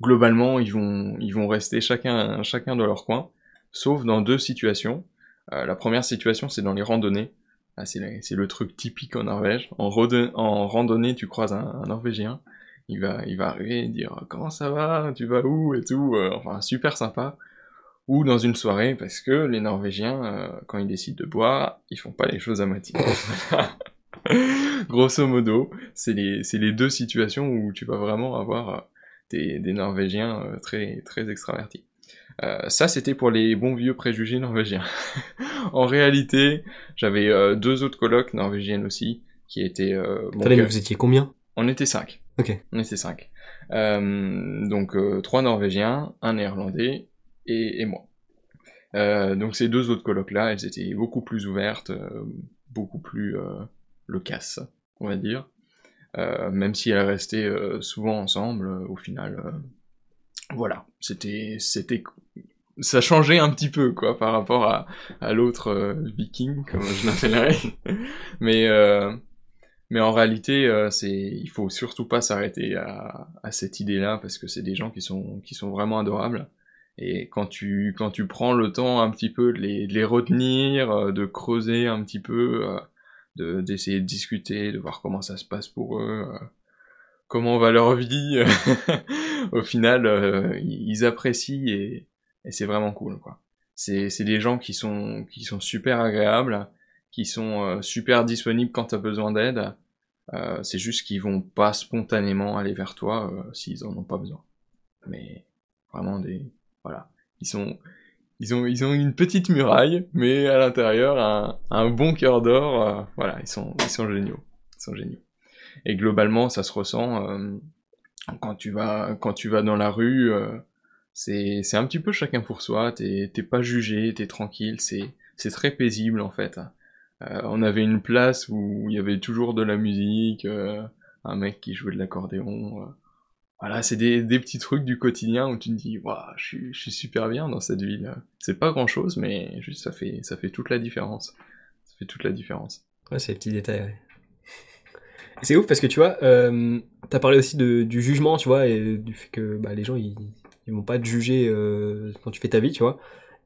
B: globalement, ils vont, ils vont rester chacun, chacun dans leur coin, sauf dans deux situations. Euh, la première situation, c'est dans les randonnées. Ah, c'est le, truc typique en Norvège. En, en randonnée, tu croises un, Norvégien. Il va, il va arriver et dire comment ça va, tu vas où et tout. Euh, enfin, super sympa. Ou dans une soirée, parce que les Norvégiens, euh, quand ils décident de boire, ils font pas les choses à moitié. Grosso modo, c'est les, c'est les deux situations où tu vas vraiment avoir euh, des, des Norvégiens très, très extravertis. Euh, ça, c'était pour les bons vieux préjugés norvégiens. en réalité, j'avais euh, deux autres colocs norvégiennes aussi, qui étaient... Euh, bon,
A: Attendez, mais vous étiez combien?
B: On était cinq.
A: Ok.
B: On était cinq. Euh, donc euh, trois Norvégiens, un Néerlandais et, et moi. Euh, donc ces deux autres colocs-là, elles étaient beaucoup plus ouvertes, euh, beaucoup plus euh, loquaces, on va dire. Euh, même si elles restaient souvent ensemble, au final, voilà, c'était, c'était, ça changeait un petit peu quoi par rapport à, à l'autre viking, comme je l'appellerais. Mais mais en réalité, euh, c'est, il faut surtout pas s'arrêter à, à cette idée-là parce que c'est des gens qui sont, qui sont vraiment adorables. Et quand tu, quand tu prends le temps un petit peu de les, de les retenir, euh, de creuser un petit peu, euh, de, d'essayer de discuter, de voir comment ça se passe pour eux, euh, comment va leur vie, au final, ils apprécient et, et c'est vraiment cool. C'est, c'est des gens qui sont, qui sont super agréables, qui sont euh, super disponibles quand t'as besoin d'aide. Euh, c'est juste qu'ils vont pas spontanément aller vers toi euh, s'ils en ont pas besoin. Mais vraiment des voilà, ils sont ils ont ils ont une petite muraille, mais à l'intérieur un, bon cœur d'or. voilà, ils sont ils sont géniaux, ils sont géniaux. Et globalement, ça se ressent quand tu vas quand tu vas dans la rue. euh, c'est un petit peu chacun pour soi. T'es pas jugé, t'es tranquille. C'est très paisible en fait. Euh, on avait une place où il y avait toujours de la musique, euh, un mec qui jouait de l'accordéon. euh. Voilà, c'est des, petits trucs du quotidien où tu te dis, je suis, super bien dans cette ville. C'est pas grand chose, mais juste ça fait, ça fait toute la différence. Ça fait toute la différence.
A: Ouais, c'est les petits détails, C'est ouf parce que tu vois, t'as parlé aussi du jugement, tu vois, et du fait que bah, les gens ils, ils vont pas te juger quand tu fais ta vie, tu vois.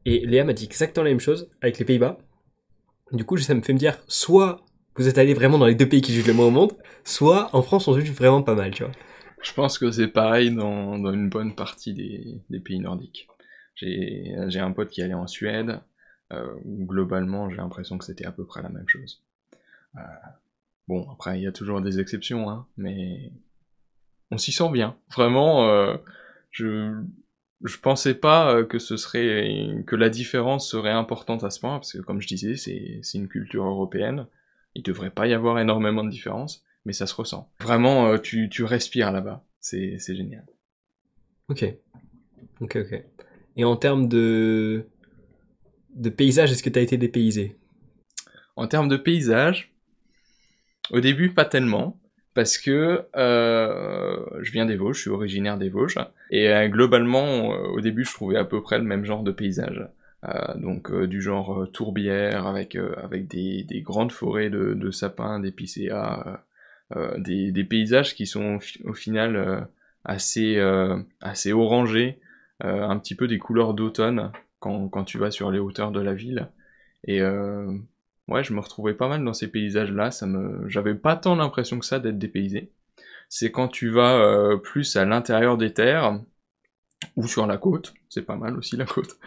A: Et Léa m'a dit exactement la même chose avec les Pays-Bas. Du coup, ça me fait me dire, soit vous êtes allé vraiment dans les deux pays qui jugent le moins au monde, soit en France on juge vraiment pas mal, tu vois.
B: Je pense que c'est pareil dans, une bonne partie des, pays nordiques. J'ai un pote qui allait en Suède, euh, où globalement j'ai l'impression que c'était à peu près la même chose. Euh, bon, après il y a toujours des exceptions, hein, mais on s'y sent bien. Vraiment, euh, je je pensais pas euh, que ce serait que la différence serait importante à ce point, parce que comme je disais, c'est c'est une culture européenne. Il devrait pas y avoir énormément de différence mais ça se ressent. Vraiment, euh, tu, tu respires là-bas. C'est, c'est génial.
A: Ok. Ok, ok. Et en termes de, de paysage, est-ce que t'as été dépaysé?
B: En termes de paysage, au début, pas tellement. Parce que euh, je viens des Vosges, je suis originaire des Vosges. Et euh, globalement, euh, au début, je trouvais à peu près le même genre de paysage. Euh, donc euh, du genre tourbière, avec, avec des, des grandes forêts de, de sapins, d'épicéas, des, des paysages qui sont au, fi- au final assez, assez orangés, un petit peu des couleurs d'automne quand, quand tu vas sur les hauteurs de la ville. Et ouais, je me retrouvais pas mal dans ces paysages-là. Ça me, j'avais pas tant l'impression que ça d'être dépaysé. C'est quand tu vas euh, plus à l'intérieur des terres ou sur la côte, c'est pas mal aussi la côte,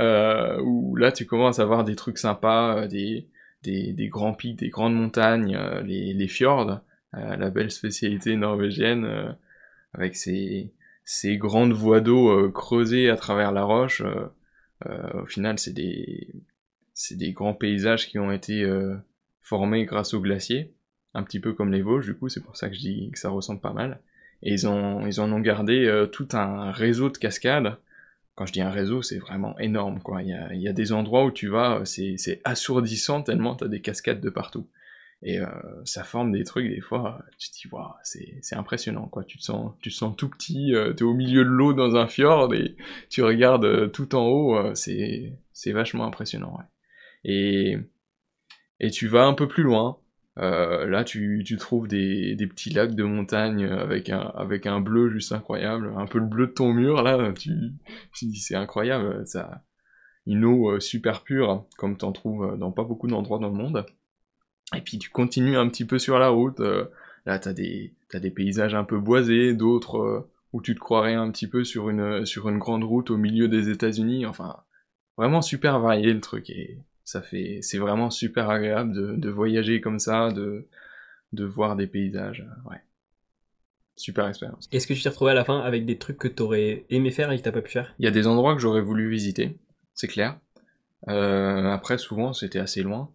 B: euh, où là tu commences à voir des trucs sympas, euh, des, des, grands pics, des grandes montagnes, euh, les, les fjords, la belle spécialité norvégienne, avec ces, ces grandes voies d'eau creusées à travers la roche. au final, c'est des, c'est des grands paysages qui ont été euh, formés grâce aux glaciers, un petit peu comme les Vosges, du coup, c'est pour ça que je dis que ça ressemble pas mal. Et ils, ont, ils en ont gardé euh, tout un réseau de cascades. Quand je dis un réseau, c'est vraiment énorme, quoi. Il y a, y a des endroits où tu vas, euh, c'est assourdissant tellement t'as des cascades de partout. Et ça forme des trucs, des fois, tu te dis, waouh, c'est impressionnant, quoi. Tu te sens, tu te sens tout petit, euh, t'es au milieu de l'eau dans un fjord et tu regardes tout en haut, c'est vachement impressionnant, ouais. Et, et tu vas un peu plus loin, euh, là, tu, tu trouves des, des petits lacs de montagne avec un, avec un bleu juste incroyable, un peu le bleu de ton mur, là, tu, tu dis c'est incroyable, ça, une eau euh, super pure, comme t'en trouves dans pas beaucoup d'endroits dans le monde. Et puis tu continues un petit peu sur la route, euh, là t'as des, t'as des paysages un peu boisés, d'autres euh, où tu te croirais un petit peu sur une, sur une grande route au milieu des États-Unis, enfin, vraiment super varié le truc, et ça fait, c'est vraiment super agréable de, de voyager comme ça, de, de voir des paysages. ouais. Super expérience.
A: Est-ce que tu t'es retrouvé à la fin avec des trucs que t'aurais aimé faire et que t'as pas pu faire?
B: Il y a des endroits que j'aurais voulu visiter, c'est clair. après, souvent, c'était assez loin.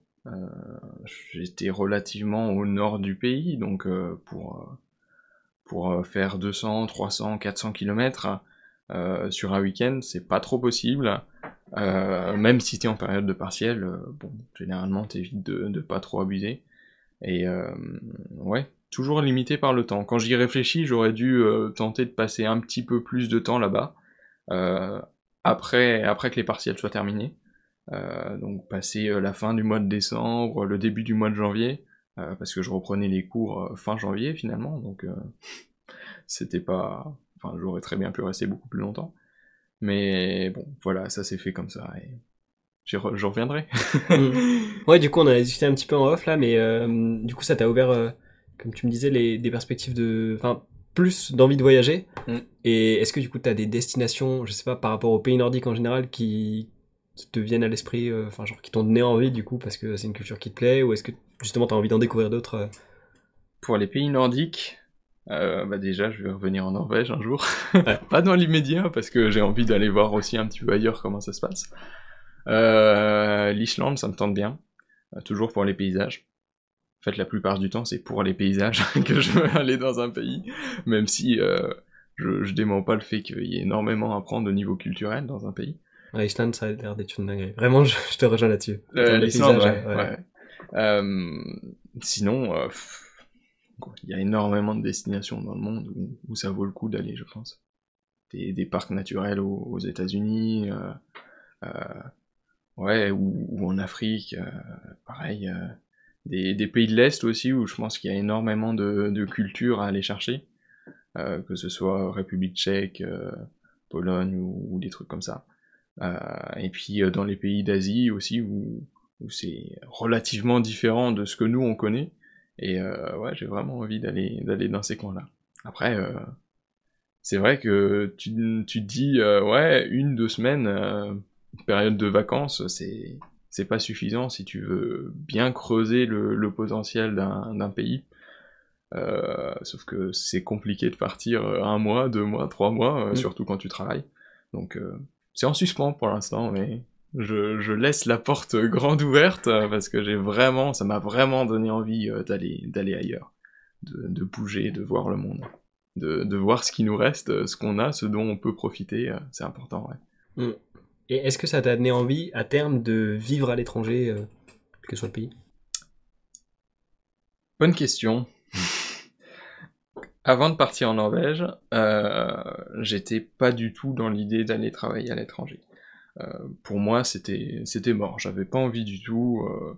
B: J'étais relativement au nord du pays, donc pour pour euh, faire 200, 300, 400 km sur un week-end, c'est pas trop possible. Euh, même si t'es en période de partiel, euh, bon, généralement t'évites de, de pas trop abuser. Et ouais, toujours limité par le temps. Quand j'y réfléchis, j'aurais dû tenter de passer un petit peu plus de temps là-bas, après, après que les partiels soient terminés. donc passer la fin du mois de décembre, le début du mois de janvier, euh, parce que je reprenais les cours euh, fin janvier finalement, donc euh, c'était pas... Enfin, j'aurais très bien pu rester beaucoup plus longtemps. Mais bon, voilà, ça s'est fait comme ça, et je reviendrai.
A: Ouais, du coup, on a discuté un petit peu en off là, mais du coup, ça t'a ouvert, comme tu me disais, les, des perspectives de. Enfin, plus d'envie de voyager. Mm. Et est-ce que du coup, tu as des destinations, je sais pas, par rapport aux pays nordiques en général, qui, qui te viennent à l'esprit, enfin, genre, qui t'ont donné envie du coup, parce que c'est une culture qui te plaît, ou est-ce que justement, tu as envie d'en découvrir d'autres euh?
B: Pour les pays nordiques, euh, bah déjà, je vais revenir en Norvège un jour. Pas dans l'immédiat, parce que j'ai envie d'aller voir aussi un petit peu ailleurs comment ça se passe. Euh, L'Islande, ça me tente bien. toujours pour les paysages. En fait, la plupart du temps, c'est pour les paysages que je veux aller dans un pays. Même si je, je dément pas le fait qu'il y ait énormément à apprendre au niveau culturel dans un pays.
A: L'Islande, ça a l'air d'être une dinguerie. Vraiment, je, te rejoins là-dessus.
B: L'Islande, ouais. Euh, sinon, euh, il y a énormément de destinations dans le monde où, ça vaut le coup d'aller, je pense. Des, parcs naturels aux, États-Unis, euh, ouais, ou, en Afrique, pareil. Des, pays de l'Est aussi, où je pense qu'il y a énormément de, de, culture à aller chercher, que ce soit République tchèque, Pologne ou, des trucs comme ça. et puis dans les pays d'Asie aussi, où c'est relativement différent de ce que nous on connaît. Et euh, ouais, j'ai vraiment envie d'aller d'aller dans ces coins-là. Après, euh, c'est vrai que tu, tu te dis euh, ouais, une deux semaines, période de vacances, c'est c'est pas suffisant si tu veux bien creuser le, le potentiel d'un pays. Euh, sauf que c'est compliqué de partir un mois, deux mois, trois mois, mm. surtout quand tu travailles. Donc c'est en suspens pour l'instant, mais je, laisse la porte grande ouverte euh, parce que j'ai vraiment, ça m'a vraiment donné envie euh, d'aller d'aller ailleurs, de, bouger, de voir le monde, de, voir ce qui nous reste, euh, ce qu'on a, ce dont on peut profiter, c'est important, ouais.
A: Mm. Et est-ce que ça t'a donné envie à terme de vivre à l'étranger, quel que soit le pays?
B: Bonne question. Avant de partir en Norvège, j'étais pas du tout dans l'idée d'aller travailler à l'étranger. Euh, pour moi, c'était c'était mort. J'avais pas envie du tout. Euh,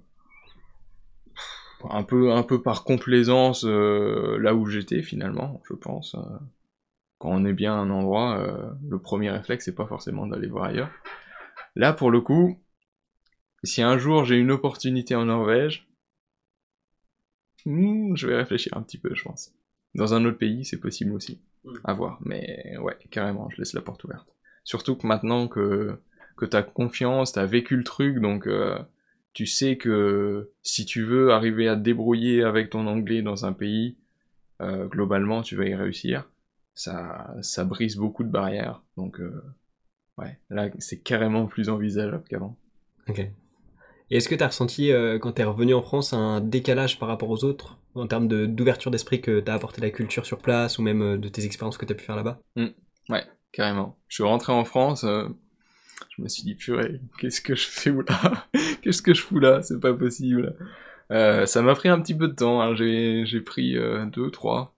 B: un peu un peu par complaisance euh, là où j'étais finalement, je pense. quand on est bien à un endroit, le premier réflexe c'est pas forcément d'aller voir ailleurs. Là, pour le coup, si un jour j'ai une opportunité en Norvège, hmm, je vais réfléchir un petit peu, je pense. Dans un autre pays, c'est possible aussi. À voir. Mais ouais, carrément, je laisse la porte ouverte. Surtout que maintenant que que t'as confiance, t'as vécu le truc, donc euh, tu sais que si tu veux arriver à te débrouiller avec ton anglais dans un pays, euh, globalement tu vas y réussir. Ça, ça brise beaucoup de barrières, donc euh, ouais, là c'est carrément plus envisageable qu'avant.
A: Ok. Et est-ce que tu as ressenti, quand tu es revenu en France, un décalage par rapport aux autres, en termes d'ouverture d'esprit que t'as apporté la culture sur place, ou même de tes expériences que tu as pu faire là-bas?
B: Mmh. Ouais, carrément. Je suis rentré en France, je me suis dit, purée, qu'est-ce que je fais là Qu'est-ce que je fous là? C'est pas possible. Euh, ça m'a pris un petit peu de temps. Hein. J'ai pris euh, deux, trois,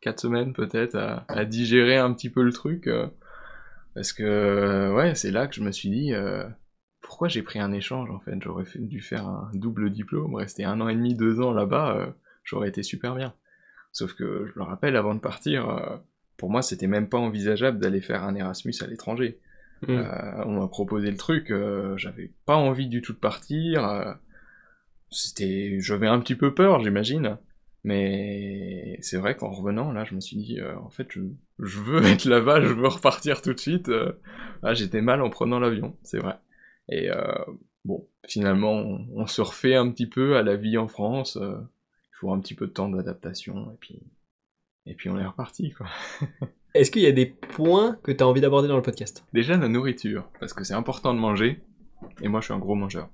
B: quatre semaines peut-être à, digérer un petit peu le truc. Euh, parce que, ouais, c'est là que je me suis dit, euh, pourquoi j'ai pris un échange en fait? J'aurais dû faire un double diplôme, rester un an et demi, deux ans là-bas, euh, j'aurais été super bien. Sauf que, je le rappelle, avant de partir, pour moi, c'était même pas envisageable d'aller faire un Erasmus à l'étranger. Mm. Euh, on m'a proposé le truc, euh, j'avais pas envie du tout de partir. Euh, c'était, j'avais un petit peu peur, j'imagine. Mais c'est vrai qu'en revenant, là, je me suis dit, en fait, je, je, veux être là-bas, je veux repartir tout de suite. Ah, j'étais mal en prenant l'avion, c'est vrai. Et bon, finalement, on, se refait un petit peu à la vie en France. Il faut un petit peu de temps d'adaptation et puis et puis on est reparti quoi.
A: Est-ce qu'il y a des points que tu as envie d'aborder dans le podcast?
B: Déjà la nourriture, parce que c'est important de manger, et moi je suis un gros mangeur.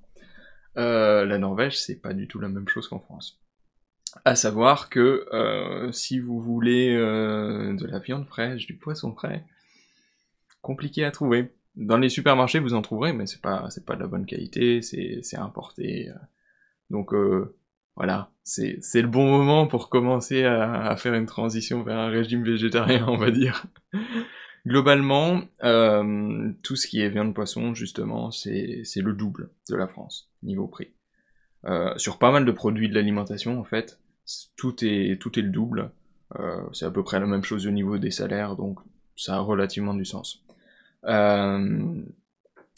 B: Euh, la Norvège, c'est pas du tout la même chose qu'en France. À savoir que euh, si vous voulez euh, de la viande fraîche, du poisson frais, compliqué à trouver. Dans les supermarchés, vous en trouverez, mais c'est pas pas de la bonne qualité, c'est c'est importé. Donc voilà, c'est le bon moment pour commencer à, à, faire une transition vers un régime végétarien, on va dire. Globalement, euh, tout ce qui est viande poisson, justement, c'est le double de la France, niveau prix. Euh, sur pas mal de produits de l'alimentation, en fait, tout est, tout est le double. Euh, c'est à peu près la même chose au niveau des salaires, donc ça a relativement du sens. Euh,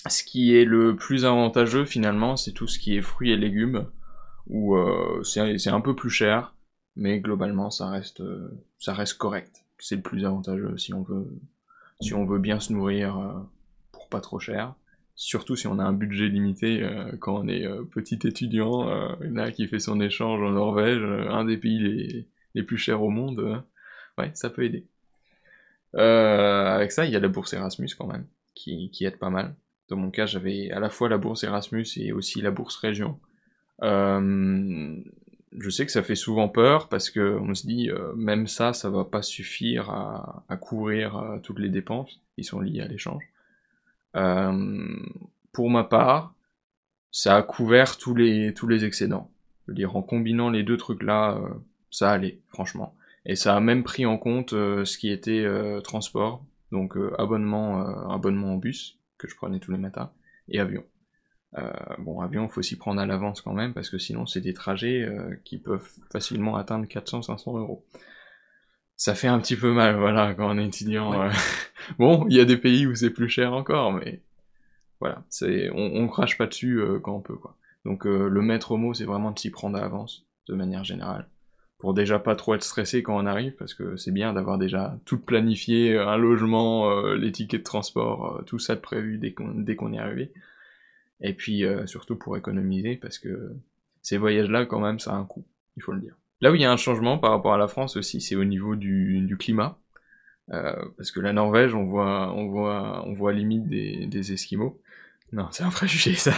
B: ce qui est le plus avantageux, finalement, c'est tout ce qui est fruits et légumes, où euh, c'est un peu plus cher, mais globalement, ça reste, ça reste correct. C'est le plus avantageux si on veut bien se nourrir euh, pour pas trop cher. Surtout si on a un budget limité euh, quand on est euh, petit étudiant, là qui fait son échange en Norvège, un des pays les, plus chers au monde, ouais, ça peut aider. avec ça, il y a la bourse Erasmus quand même, qui aide pas mal. Dans mon cas, j'avais à la fois la bourse Erasmus et aussi la bourse Région. Euh, je sais que ça fait souvent peur parce que on se dit euh, même ça, ça va pas suffire à, à couvrir euh, toutes les dépenses qui sont liées à l'échange. Pour ma part, ça a couvert tous les tous les excédents. Je veux dire, en combinant les deux trucs là, ça allait, franchement. Et ça a même pris en compte ce qui était transport, donc abonnement abonnement en bus que je prenais tous les matins et avion. Euh, bon, avion, faut s'y prendre à l'avance quand même, parce que sinon c'est des trajets euh, qui peuvent facilement atteindre 400-500 euros. Ça fait un petit peu mal, voilà, quand on est étudiant. Euh. bon, il y a des pays où c'est plus cher encore, mais voilà, c'est, on, on crache pas dessus quand on peut, quoi. Donc le maître mot, c'est vraiment de s'y prendre à l'avance, de manière générale, pour déjà pas trop être stressé quand on arrive, parce que c'est bien d'avoir déjà tout planifié, un logement, les tickets de transport, tout ça de prévu dès qu'on dès qu'on est arrivé. Et puis euh, surtout pour économiser, parce que ces voyages-là, quand même, ça a un coût, il faut le dire. Là où il y a un changement par rapport à la France aussi, c'est au niveau du, du climat. Euh, parce que la Norvège, on voit, on voit, on voit limite des, des Esquimaux. Non, c'est un préjugé ça.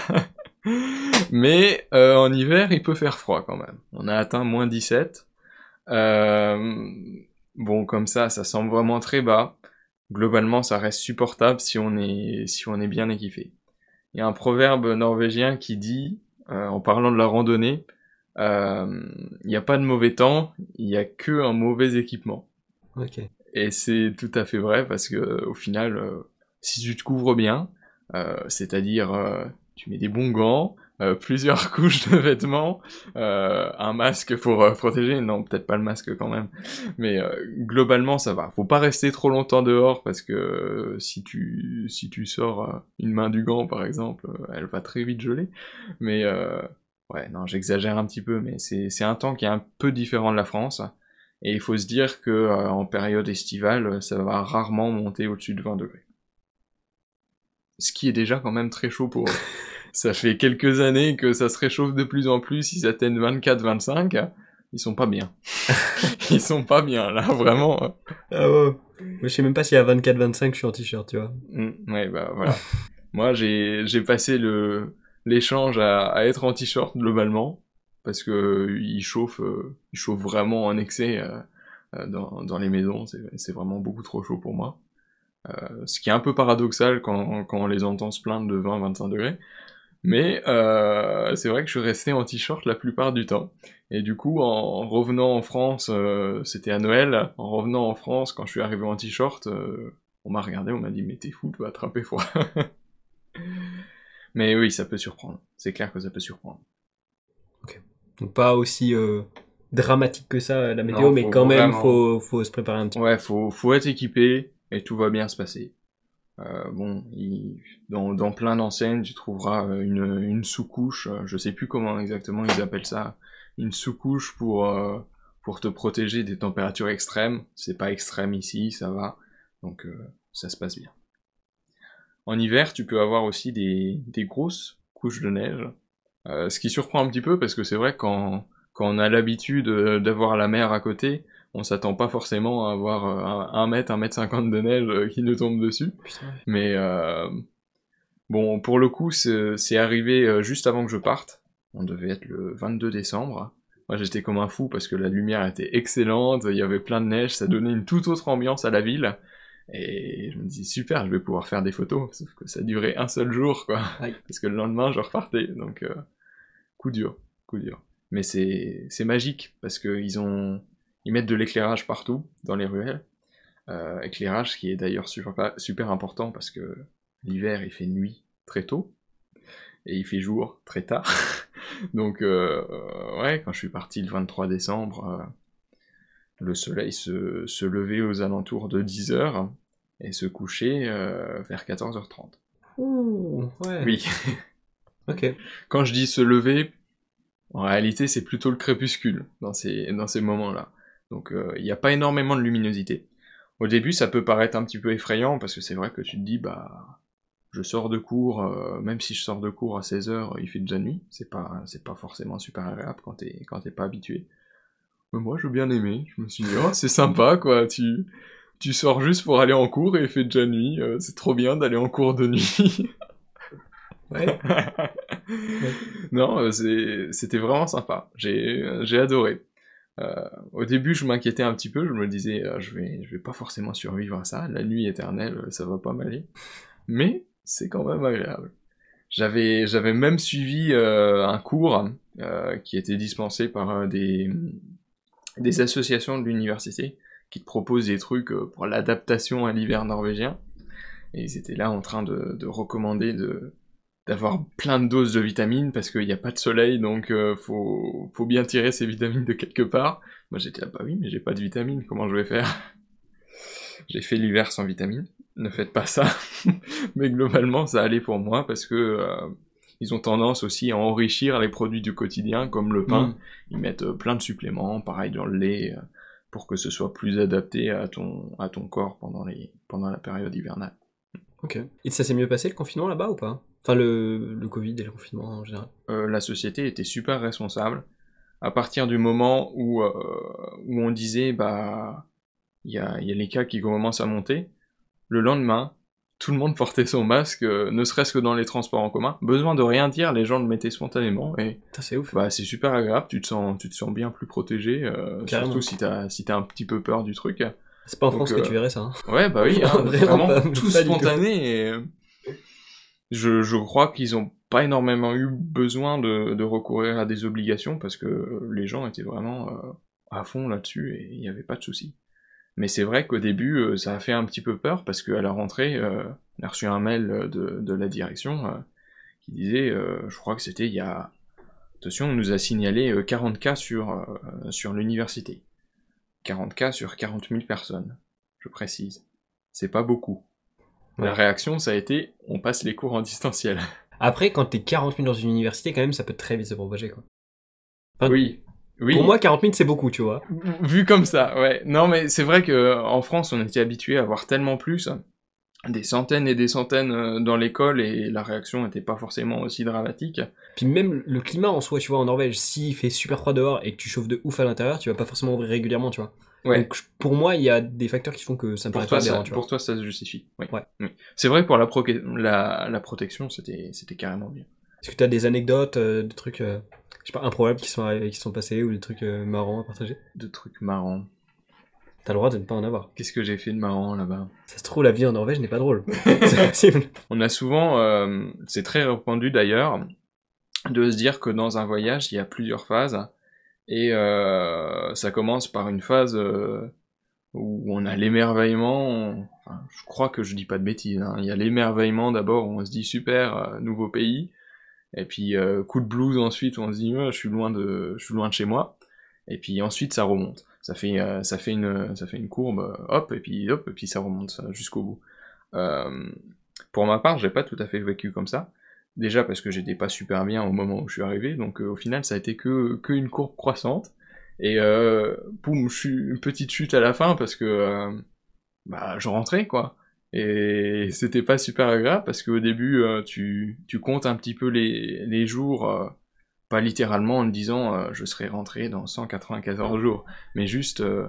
B: Mais euh, en hiver, il peut faire froid quand même. On a atteint moins 17. Euh, bon, comme ça, ça semble vraiment très bas. Globalement, ça reste supportable si on est, si on est bien équipé il y a un proverbe norvégien qui dit, euh, en parlant de la randonnée, euh, il n'y a pas de mauvais temps, il n'y a que un mauvais équipement. Et c'est tout à fait vrai parce que au final, euh, si tu te couvres bien, c'est-à-dire tu mets des bons gants, euh, plusieurs couches de vêtements, euh, un masque pour euh, protéger, non peut-être pas le masque quand même, mais globalement ça va. Faut pas rester trop longtemps dehors parce que si tu si tu sors une main du gant par exemple, elle va très vite geler. Mais ouais non j'exagère un petit peu, mais c'est c'est un temps qui est un peu différent de la France. Et il faut se dire que en période estivale, ça va rarement monter au-dessus de 20 degrés. Ce qui est déjà quand même très chaud pour ça fait quelques années que ça se réchauffe de plus en plus, ils atteignent 24-25, ils sont pas bien. ils sont pas bien, là, vraiment.
A: Ah ouais. je sais même pas si à 24-25 je suis en t-shirt, tu vois.
B: Mm, ouais, bah voilà. Moi, j'ai, j'ai passé le, l'échange à, à être en t-shirt globalement, parce que il chauffe, euh, il chauffe vraiment en excès euh, euh, dans, dans les maisons, c'est, c'est vraiment beaucoup trop chaud pour moi. Euh, ce qui est un peu paradoxal quand, quand on les entend se plaindre de 20-25 degrés. Mais euh, c'est vrai que je suis resté en t-shirt la plupart du temps. Et du coup, en revenant en France, euh, c'était à Noël, en revenant en France, quand je suis arrivé en t-shirt, euh, on m'a regardé, on m'a dit mais t'es fou, tu vas attraper froid. mais oui, ça peut surprendre. C'est clair que ça peut surprendre.
A: Ok. Donc pas aussi dramatique que ça la météo, mais quand même faut, faut se préparer un petit
B: peu. Ouais, faut, faut être équipé et tout va bien se passer. Euh, bon, dans, dans, plein d'enseignes, tu trouveras euh, une, une sous-couche, euh, je sais plus comment exactement ils appellent ça, une sous-couche pour, pour te protéger des températures extrêmes. C'est pas extrême ici, ça va, donc ça se passe bien. En hiver, tu peux avoir aussi des, des grosses couches de neige, ce qui surprend un petit peu parce que c'est vrai quand quand on a l'habitude euh, d'avoir la mer à côté, on s'attend pas forcément à avoir euh, un, un mètre, un mètre cinquante de neige euh, qui nous tombe dessus.
A: Putain.
B: Mais euh, bon, pour le coup, c'est arrivé juste avant que je parte. On devait être le 22 décembre. Moi, j'étais comme un fou parce que la lumière était excellente, il y avait plein de neige, ça donnait une toute autre ambiance à la ville. Et je me dis, super, je vais pouvoir faire des photos. Sauf que ça durait un seul jour, quoi.
A: Aïe.
B: Parce que le lendemain, je repartais. Donc, euh, coup dur, coup dur. Mais c'est magique parce que ils ont ils mettent de l'éclairage partout dans les ruelles. Euh, éclairage qui est d'ailleurs super, super important parce que l'hiver il fait nuit très tôt et il fait jour très tard. Donc euh, euh, ouais, quand je suis parti le 23 décembre, euh, le soleil se, se levait aux alentours de 10h et se couchait vers 14h30.
A: Ouh, ouais.
B: Oui,
A: Ok.
B: quand je dis se lever, en réalité c'est plutôt le crépuscule dans ces, dans ces moments-là. Donc euh, il n'y a pas énormément de luminosité. Au début ça peut paraître un petit peu effrayant parce que c'est vrai que tu te dis bah je sors de cours, euh, même si je sors de cours à 16h, il fait déjà nuit, c'est pas, c'est pas forcément super agréable quand t'es, quand t'es pas habitué. Mais moi j'ai bien aimé, je me suis dit oh c'est sympa quoi, tu, tu sors juste pour aller en cours et il fait déjà nuit, euh, c'est trop bien d'aller en cours de nuit.
A: Ouais.
B: non, c'était vraiment sympa. J'ai j'ai adoré. Euh, au début, je m'inquiétais un petit peu. Je me disais, euh, je vais vais pas forcément survivre à ça. La nuit éternelle, euh, ça va pas m'aller. Mais c'est quand même agréable. J'avais même suivi un cours qui était dispensé par des associations de l'université qui te proposent des trucs pour l'adaptation à l'hiver norvégien. Et ils étaient là en train de recommander de d'avoir plein de doses de vitamines parce qu'il n'y a pas de soleil donc euh, faut, faut bien tirer ces vitamines de quelque part. Moi j'étais là, bah oui, mais j'ai pas de vitamines, comment je vais faire? J'ai fait l'hiver sans vitamines, ne faites pas ça. mais globalement ça allait pour moi parce que euh, ils ont tendance aussi à enrichir les produits du quotidien comme le pain.
A: Mm.
B: Ils mettent euh, plein de suppléments, pareil dans le lait, euh, pour que ce soit plus adapté à ton, à ton corps pendant, les, pendant la période hivernale.
A: Ok. Et ça s'est mieux passé le confinement là-bas ou pas? Enfin, le, le Covid et le confinement en général.
B: euh, la société était super responsable. À partir du moment où, euh, où on disait, bah, il y a, y a les cas qui commencent à monter, le lendemain, tout le monde portait son masque, euh, ne serait-ce que dans les transports en commun. Besoin de rien dire, les gens le mettaient spontanément et
A: c'est ouf.
B: bah, c'est super agréable, tu te sens, tu te sens bien plus protégé, surtout si t'as si un petit peu peur du truc.
A: C'est pas en
B: Donc,
A: France que tu verrais ça. hein.
B: Ouais, bah oui, hein,
A: Vraiment
B: vraiment,
A: pas-
B: tout
A: pas du tout.
B: spontané. Et... Je, je crois qu'ils ont pas énormément eu besoin de, recourir à des obligations parce que les gens étaient vraiment euh, à fond là-dessus et il n'y avait pas de souci. Mais c'est vrai qu'au début, euh, ça a fait un petit peu peur parce qu'à la rentrée, euh, on a reçu un mail de, de la direction euh, qui disait, je crois que c'était il y a... Attention, on nous a signalé euh, 40 cas sur, sur l'université. 40 cas sur 40 000 personnes, je précise. C'est pas beaucoup. La réaction, ça a été, on passe les cours en distanciel.
A: Après, quand t'es 40 000 dans une université, quand même, ça peut très vite se propager, quoi. Enfin,
B: Oui. Oui.
A: Pour moi, 40 000, c'est beaucoup, tu vois.
B: Vu comme ça, ouais. Non, mais c'est vrai que en France, on était habitué à voir tellement plus, des centaines et des centaines euh, dans l'école, et la réaction n'était pas forcément aussi dramatique.
A: Puis même le climat en soi, tu vois, en Norvège, s'il fait super froid dehors et que tu chauffes de ouf à l'intérieur, tu vas pas forcément ouvrir régulièrement, tu vois.
B: Ouais.
A: Donc pour moi, il y a des facteurs qui font que ça me
B: Pour
A: paraît
B: toi,
A: pas aberrant, tu
B: pour toi, ça se justifie. Oui.
A: Ouais.
B: Oui. C'est vrai pour la, proque- la, la protection, c'était, carrément mieux.
A: Est-ce que t'as des anecdotes, euh, des trucs, euh, je sais pas, improbables qui sont qui sont passés ou des trucs euh, marrants à partager?
B: De trucs marrants.
A: T'as le droit de ne pas en avoir.
B: Qu'est-ce que j'ai fait de marrant là-bas?
A: Ça se trouve, la vie en Norvège n'est pas drôle. c'est possible.
B: On a souvent, euh, c'est très répandu d'ailleurs, de se dire que dans un voyage, il y a plusieurs phases. Et euh, ça commence par une phase euh, où on a l'émerveillement. je crois que je dis pas de bêtises. hein. Il y a l'émerveillement d'abord où on se dit super, euh, nouveau pays. Et puis euh, coup de blues ensuite où on se dit je suis loin de, je suis loin de chez moi. Et puis ensuite ça remonte. Ça fait, ça fait une, ça fait une courbe, hop, et puis hop, et puis ça remonte jusqu'au bout. Pour ma part, j'ai pas tout à fait vécu comme ça. Déjà parce que j'étais pas super bien au moment où je suis arrivé, donc euh, au final ça a été que, que une courbe croissante. Et euh, boum, je suis une petite chute à la fin parce que euh, bah je rentrais quoi. Et c'était pas super agréable parce qu'au début euh, tu, tu comptes un petit peu les, les jours euh, pas littéralement en disant euh, je serai rentré dans 194 jours, mais juste euh,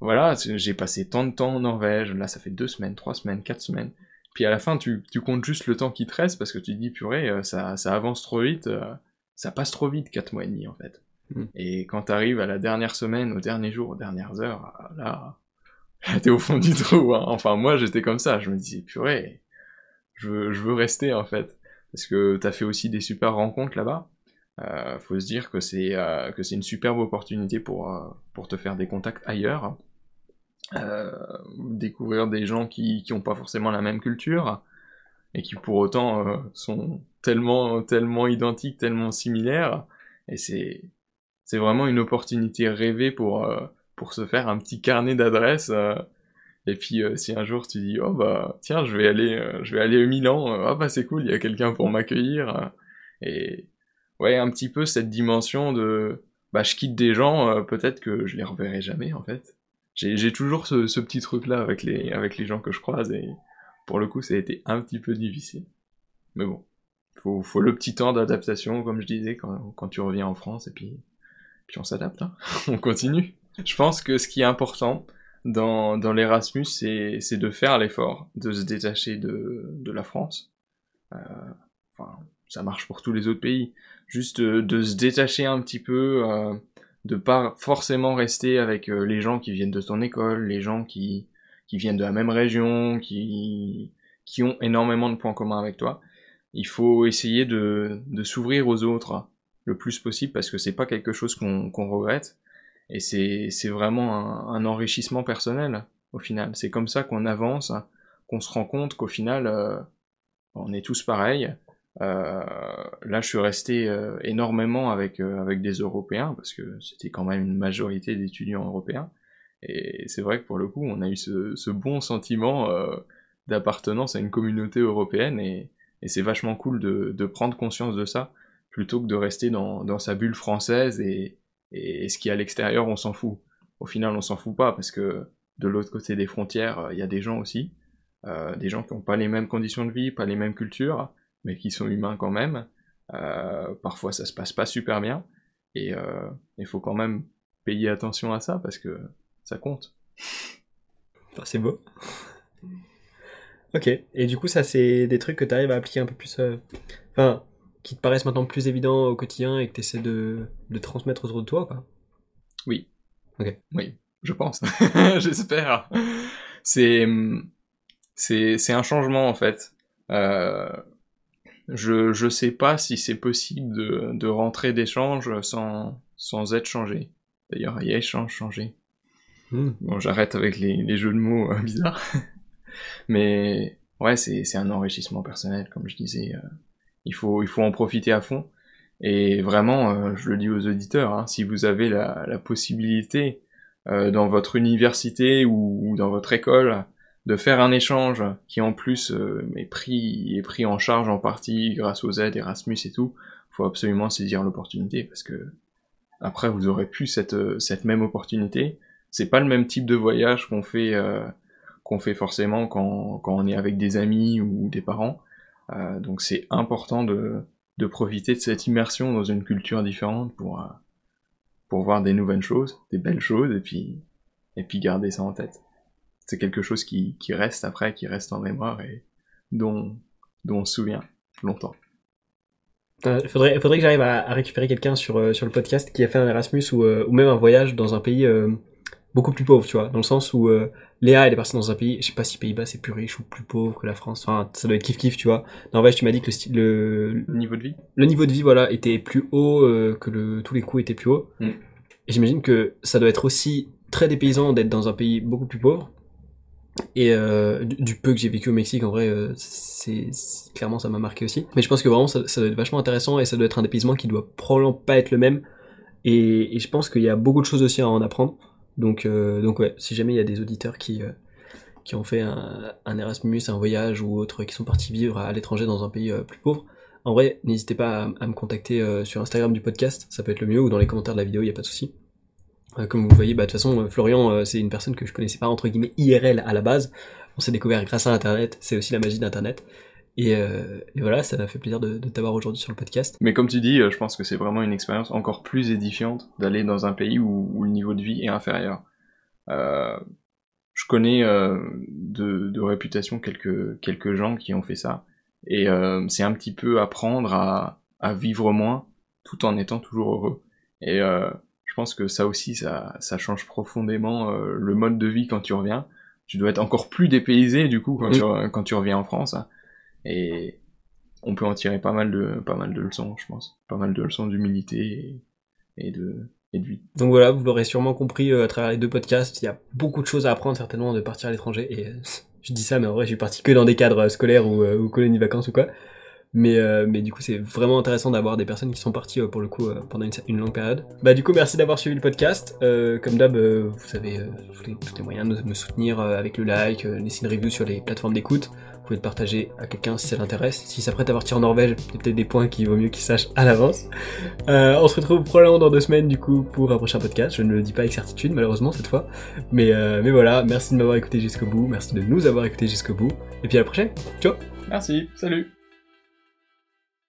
B: voilà, j'ai passé tant de temps en Norvège, là ça fait deux semaines, trois semaines, quatre semaines. Puis à la fin, tu, tu comptes juste le temps qui te reste parce que tu te dis, purée, euh, ça, ça avance trop vite, ça passe trop vite, quatre mois et demi en fait. Mm. Et quand t'arrives à la dernière semaine, au dernier jour, aux dernières heures, là, là t'es au fond du trou. Hein. Enfin, moi j'étais comme ça, je me disais, purée, je veux, je veux rester en fait. Parce que t'as fait aussi des super rencontres là-bas. Euh, faut se dire que c'est euh, que c'est une superbe opportunité pour euh, pour te faire des contacts ailleurs, euh, découvrir des gens qui qui ont pas forcément la même culture et qui pour autant euh, sont tellement tellement identiques, tellement similaires. Et c'est c'est vraiment une opportunité rêvée pour pour se faire un petit carnet d'adresses et puis si un jour tu dis oh bah tiens je vais aller je vais aller au Milan ah bah c'est cool il y a quelqu'un pour m'accueillir et ouais, un petit peu cette dimension de bah je quitte des gens, euh, peut-être que je les reverrai jamais en fait. J'ai toujours ce, petit truc là avec les, avec les gens que je croise et pour le coup ça a été un petit peu difficile. Mais bon, faut, faut le petit temps d'adaptation comme je disais quand, quand tu reviens en France et puis, puis on s'adapte, hein. on continue. Je pense que ce qui est important dans, dans l'Erasmus c'est de faire l'effort, de se détacher de, de la France. Euh, enfin, ça marche pour tous les autres pays juste euh, de, se détacher un petit peu, euh, de pas forcément rester avec euh, les gens qui viennent de ton école, les gens qui, qui viennent de la même région, qui, qui ont énormément de points communs avec toi. Il faut essayer de, de s'ouvrir aux autres le plus possible parce que c'est pas quelque chose qu'on regrette et c'est vraiment un, enrichissement personnel au final. C'est comme ça qu'on avance, qu'on se rend compte qu'au final euh, on est tous pareils euh, là, je suis resté euh, énormément avec euh, avec des Européens parce que c'était quand même une majorité d'étudiants européens. Et c'est vrai que pour le coup, on a eu ce, ce bon sentiment d'appartenance à une communauté européenne et, et c'est vachement cool de, de, prendre conscience de ça plutôt que de rester dans, dans sa bulle française et, et, ce qui est à l'extérieur, on s'en fout. Au final, on s'en fout pas parce que de l'autre côté des frontières, il y a des gens aussi, euh, des gens qui n'ont pas les mêmes conditions de vie, pas les mêmes cultures, mais qui sont humains quand même. Euh, parfois ça se passe pas super bien et euh, il faut quand même payer attention à ça parce que ça compte.
A: c'est beau. ok, et du coup ça c'est des trucs que tu arrives à appliquer un peu plus... Euh, enfin, qui te paraissent maintenant plus évidents au quotidien et que tu essaies de, de transmettre autour de toi, quoi.
B: Oui.
A: Ok.
B: Oui, je pense. J'espère. C'est... C'est un changement en fait. Euh, je je sais pas si c'est possible de, de rentrer d'échange sans sans être changé. D'ailleurs, il y a échange changé. Hmm. Bon, j'arrête avec les, les jeux de mots euh, bizarres. Mais ouais, c'est c'est un enrichissement personnel, comme je disais. Euh, il faut il faut en profiter à fond. Et vraiment, euh, je le dis aux auditeurs, hein, si vous avez la, la possibilité dans votre université ou, ou dans votre école de faire un échange qui en plus euh, est pris est pris en charge en partie grâce aux aides Erasmus et tout, faut absolument saisir l'opportunité parce que après vous aurez plus cette euh, cette même opportunité. C'est pas le même type de voyage qu'on fait euh, qu'on fait forcément quand quand on est avec des amis ou des parents. Donc c'est important de de profiter de cette immersion dans une culture différente pour pour voir des nouvelles choses, des belles choses et puis et puis garder ça en tête c'est quelque chose qui, qui reste après, qui reste en mémoire et dont, dont on se souvient longtemps.
A: Il euh, faudrait, faudrait que j'arrive à, à, récupérer quelqu'un sur, euh, sur le podcast qui a fait un Erasmus ou, euh, ou même un voyage dans un pays beaucoup plus pauvre, tu vois, dans le sens où Léa, elle est partie dans un pays, je sais pas si Pays-Bas c'est plus riche ou plus pauvre que la France, enfin, ça doit être kiff-kiff, tu vois. Norvège, tu m'as dit que le, style, le,
B: le, niveau de vie?
A: Le niveau de vie, voilà, était plus haut, que le, tous les coûts étaient plus hauts. Mm. Et j'imagine que ça doit être aussi très dépaysant d'être dans un pays beaucoup plus pauvre, et euh, du, peu que j'ai vécu au Mexique, en vrai, euh, c'est clairement ça m'a marqué aussi. Mais je pense que vraiment ça, doit être vachement intéressant et ça doit être un dépaysement qui doit probablement pas être le même. Et, je pense qu'il y a beaucoup de choses aussi à en apprendre. Donc, euh, donc ouais, si jamais il y a des auditeurs qui qui ont fait un, un, Erasmus, un voyage ou autre, qui sont partis vivre à l'étranger dans un pays plus pauvre, en vrai, n'hésitez pas à, à, me contacter sur Instagram du podcast, ça peut être le mieux, ou dans les commentaires de la vidéo, il y a pas de souci. Euh, comme vous voyez, bah, de toute façon, euh, Florian, euh, c'est une personne que je connaissais pas entre guillemets IRL à la base. On s'est découvert grâce à Internet. C'est aussi la magie d'Internet. Et, voilà, ça m'a fait plaisir de, t'avoir aujourd'hui sur le podcast.
B: Mais comme tu dis, je pense que c'est vraiment une expérience encore plus édifiante d'aller dans un pays où, le niveau de vie est inférieur. Je connais de, réputation quelques, quelques gens qui ont fait ça. Et c'est un petit peu apprendre à, à vivre moins tout en étant toujours heureux. Et pense que ça aussi, ça, ça change profondément euh, le mode de vie quand tu reviens. Tu dois être encore plus dépaysé du coup quand, tu, re- quand tu reviens en France. hein. Et on peut en tirer pas mal de, pas mal de leçons, je pense. Pas mal de leçons d'humilité et, et de, et de vie.
A: Donc voilà, vous l'aurez sûrement compris euh, à travers les deux podcasts, il y a beaucoup de choses à apprendre certainement de partir à l'étranger. Et je dis ça, mais en vrai, je suis parti que dans des cadres euh, scolaires ou, ou colonies de vacances ou quoi. Mais, euh, mais du coup, c'est vraiment intéressant d'avoir des personnes qui sont parties euh, pour le coup euh, pendant une, longue période. Bah du coup, merci d'avoir suivi le podcast. Euh, comme d'hab, euh, vous savez, euh, tous, les, tous les moyens de me soutenir avec le like, laisser une review sur les plateformes d'écoute. Vous pouvez le partager à quelqu'un si ça l'intéresse. Si ça prête à partir en Norvège, il y a peut-être des points qu'il vaut mieux qu'il sache à l'avance. On se retrouve probablement dans deux semaines du coup pour un prochain podcast. Je ne le dis pas avec certitude malheureusement cette fois. Mais, mais voilà, merci de m'avoir écouté jusqu'au bout, merci de nous avoir écouté jusqu'au bout. Et puis à la prochaine. Ciao
B: Merci, salut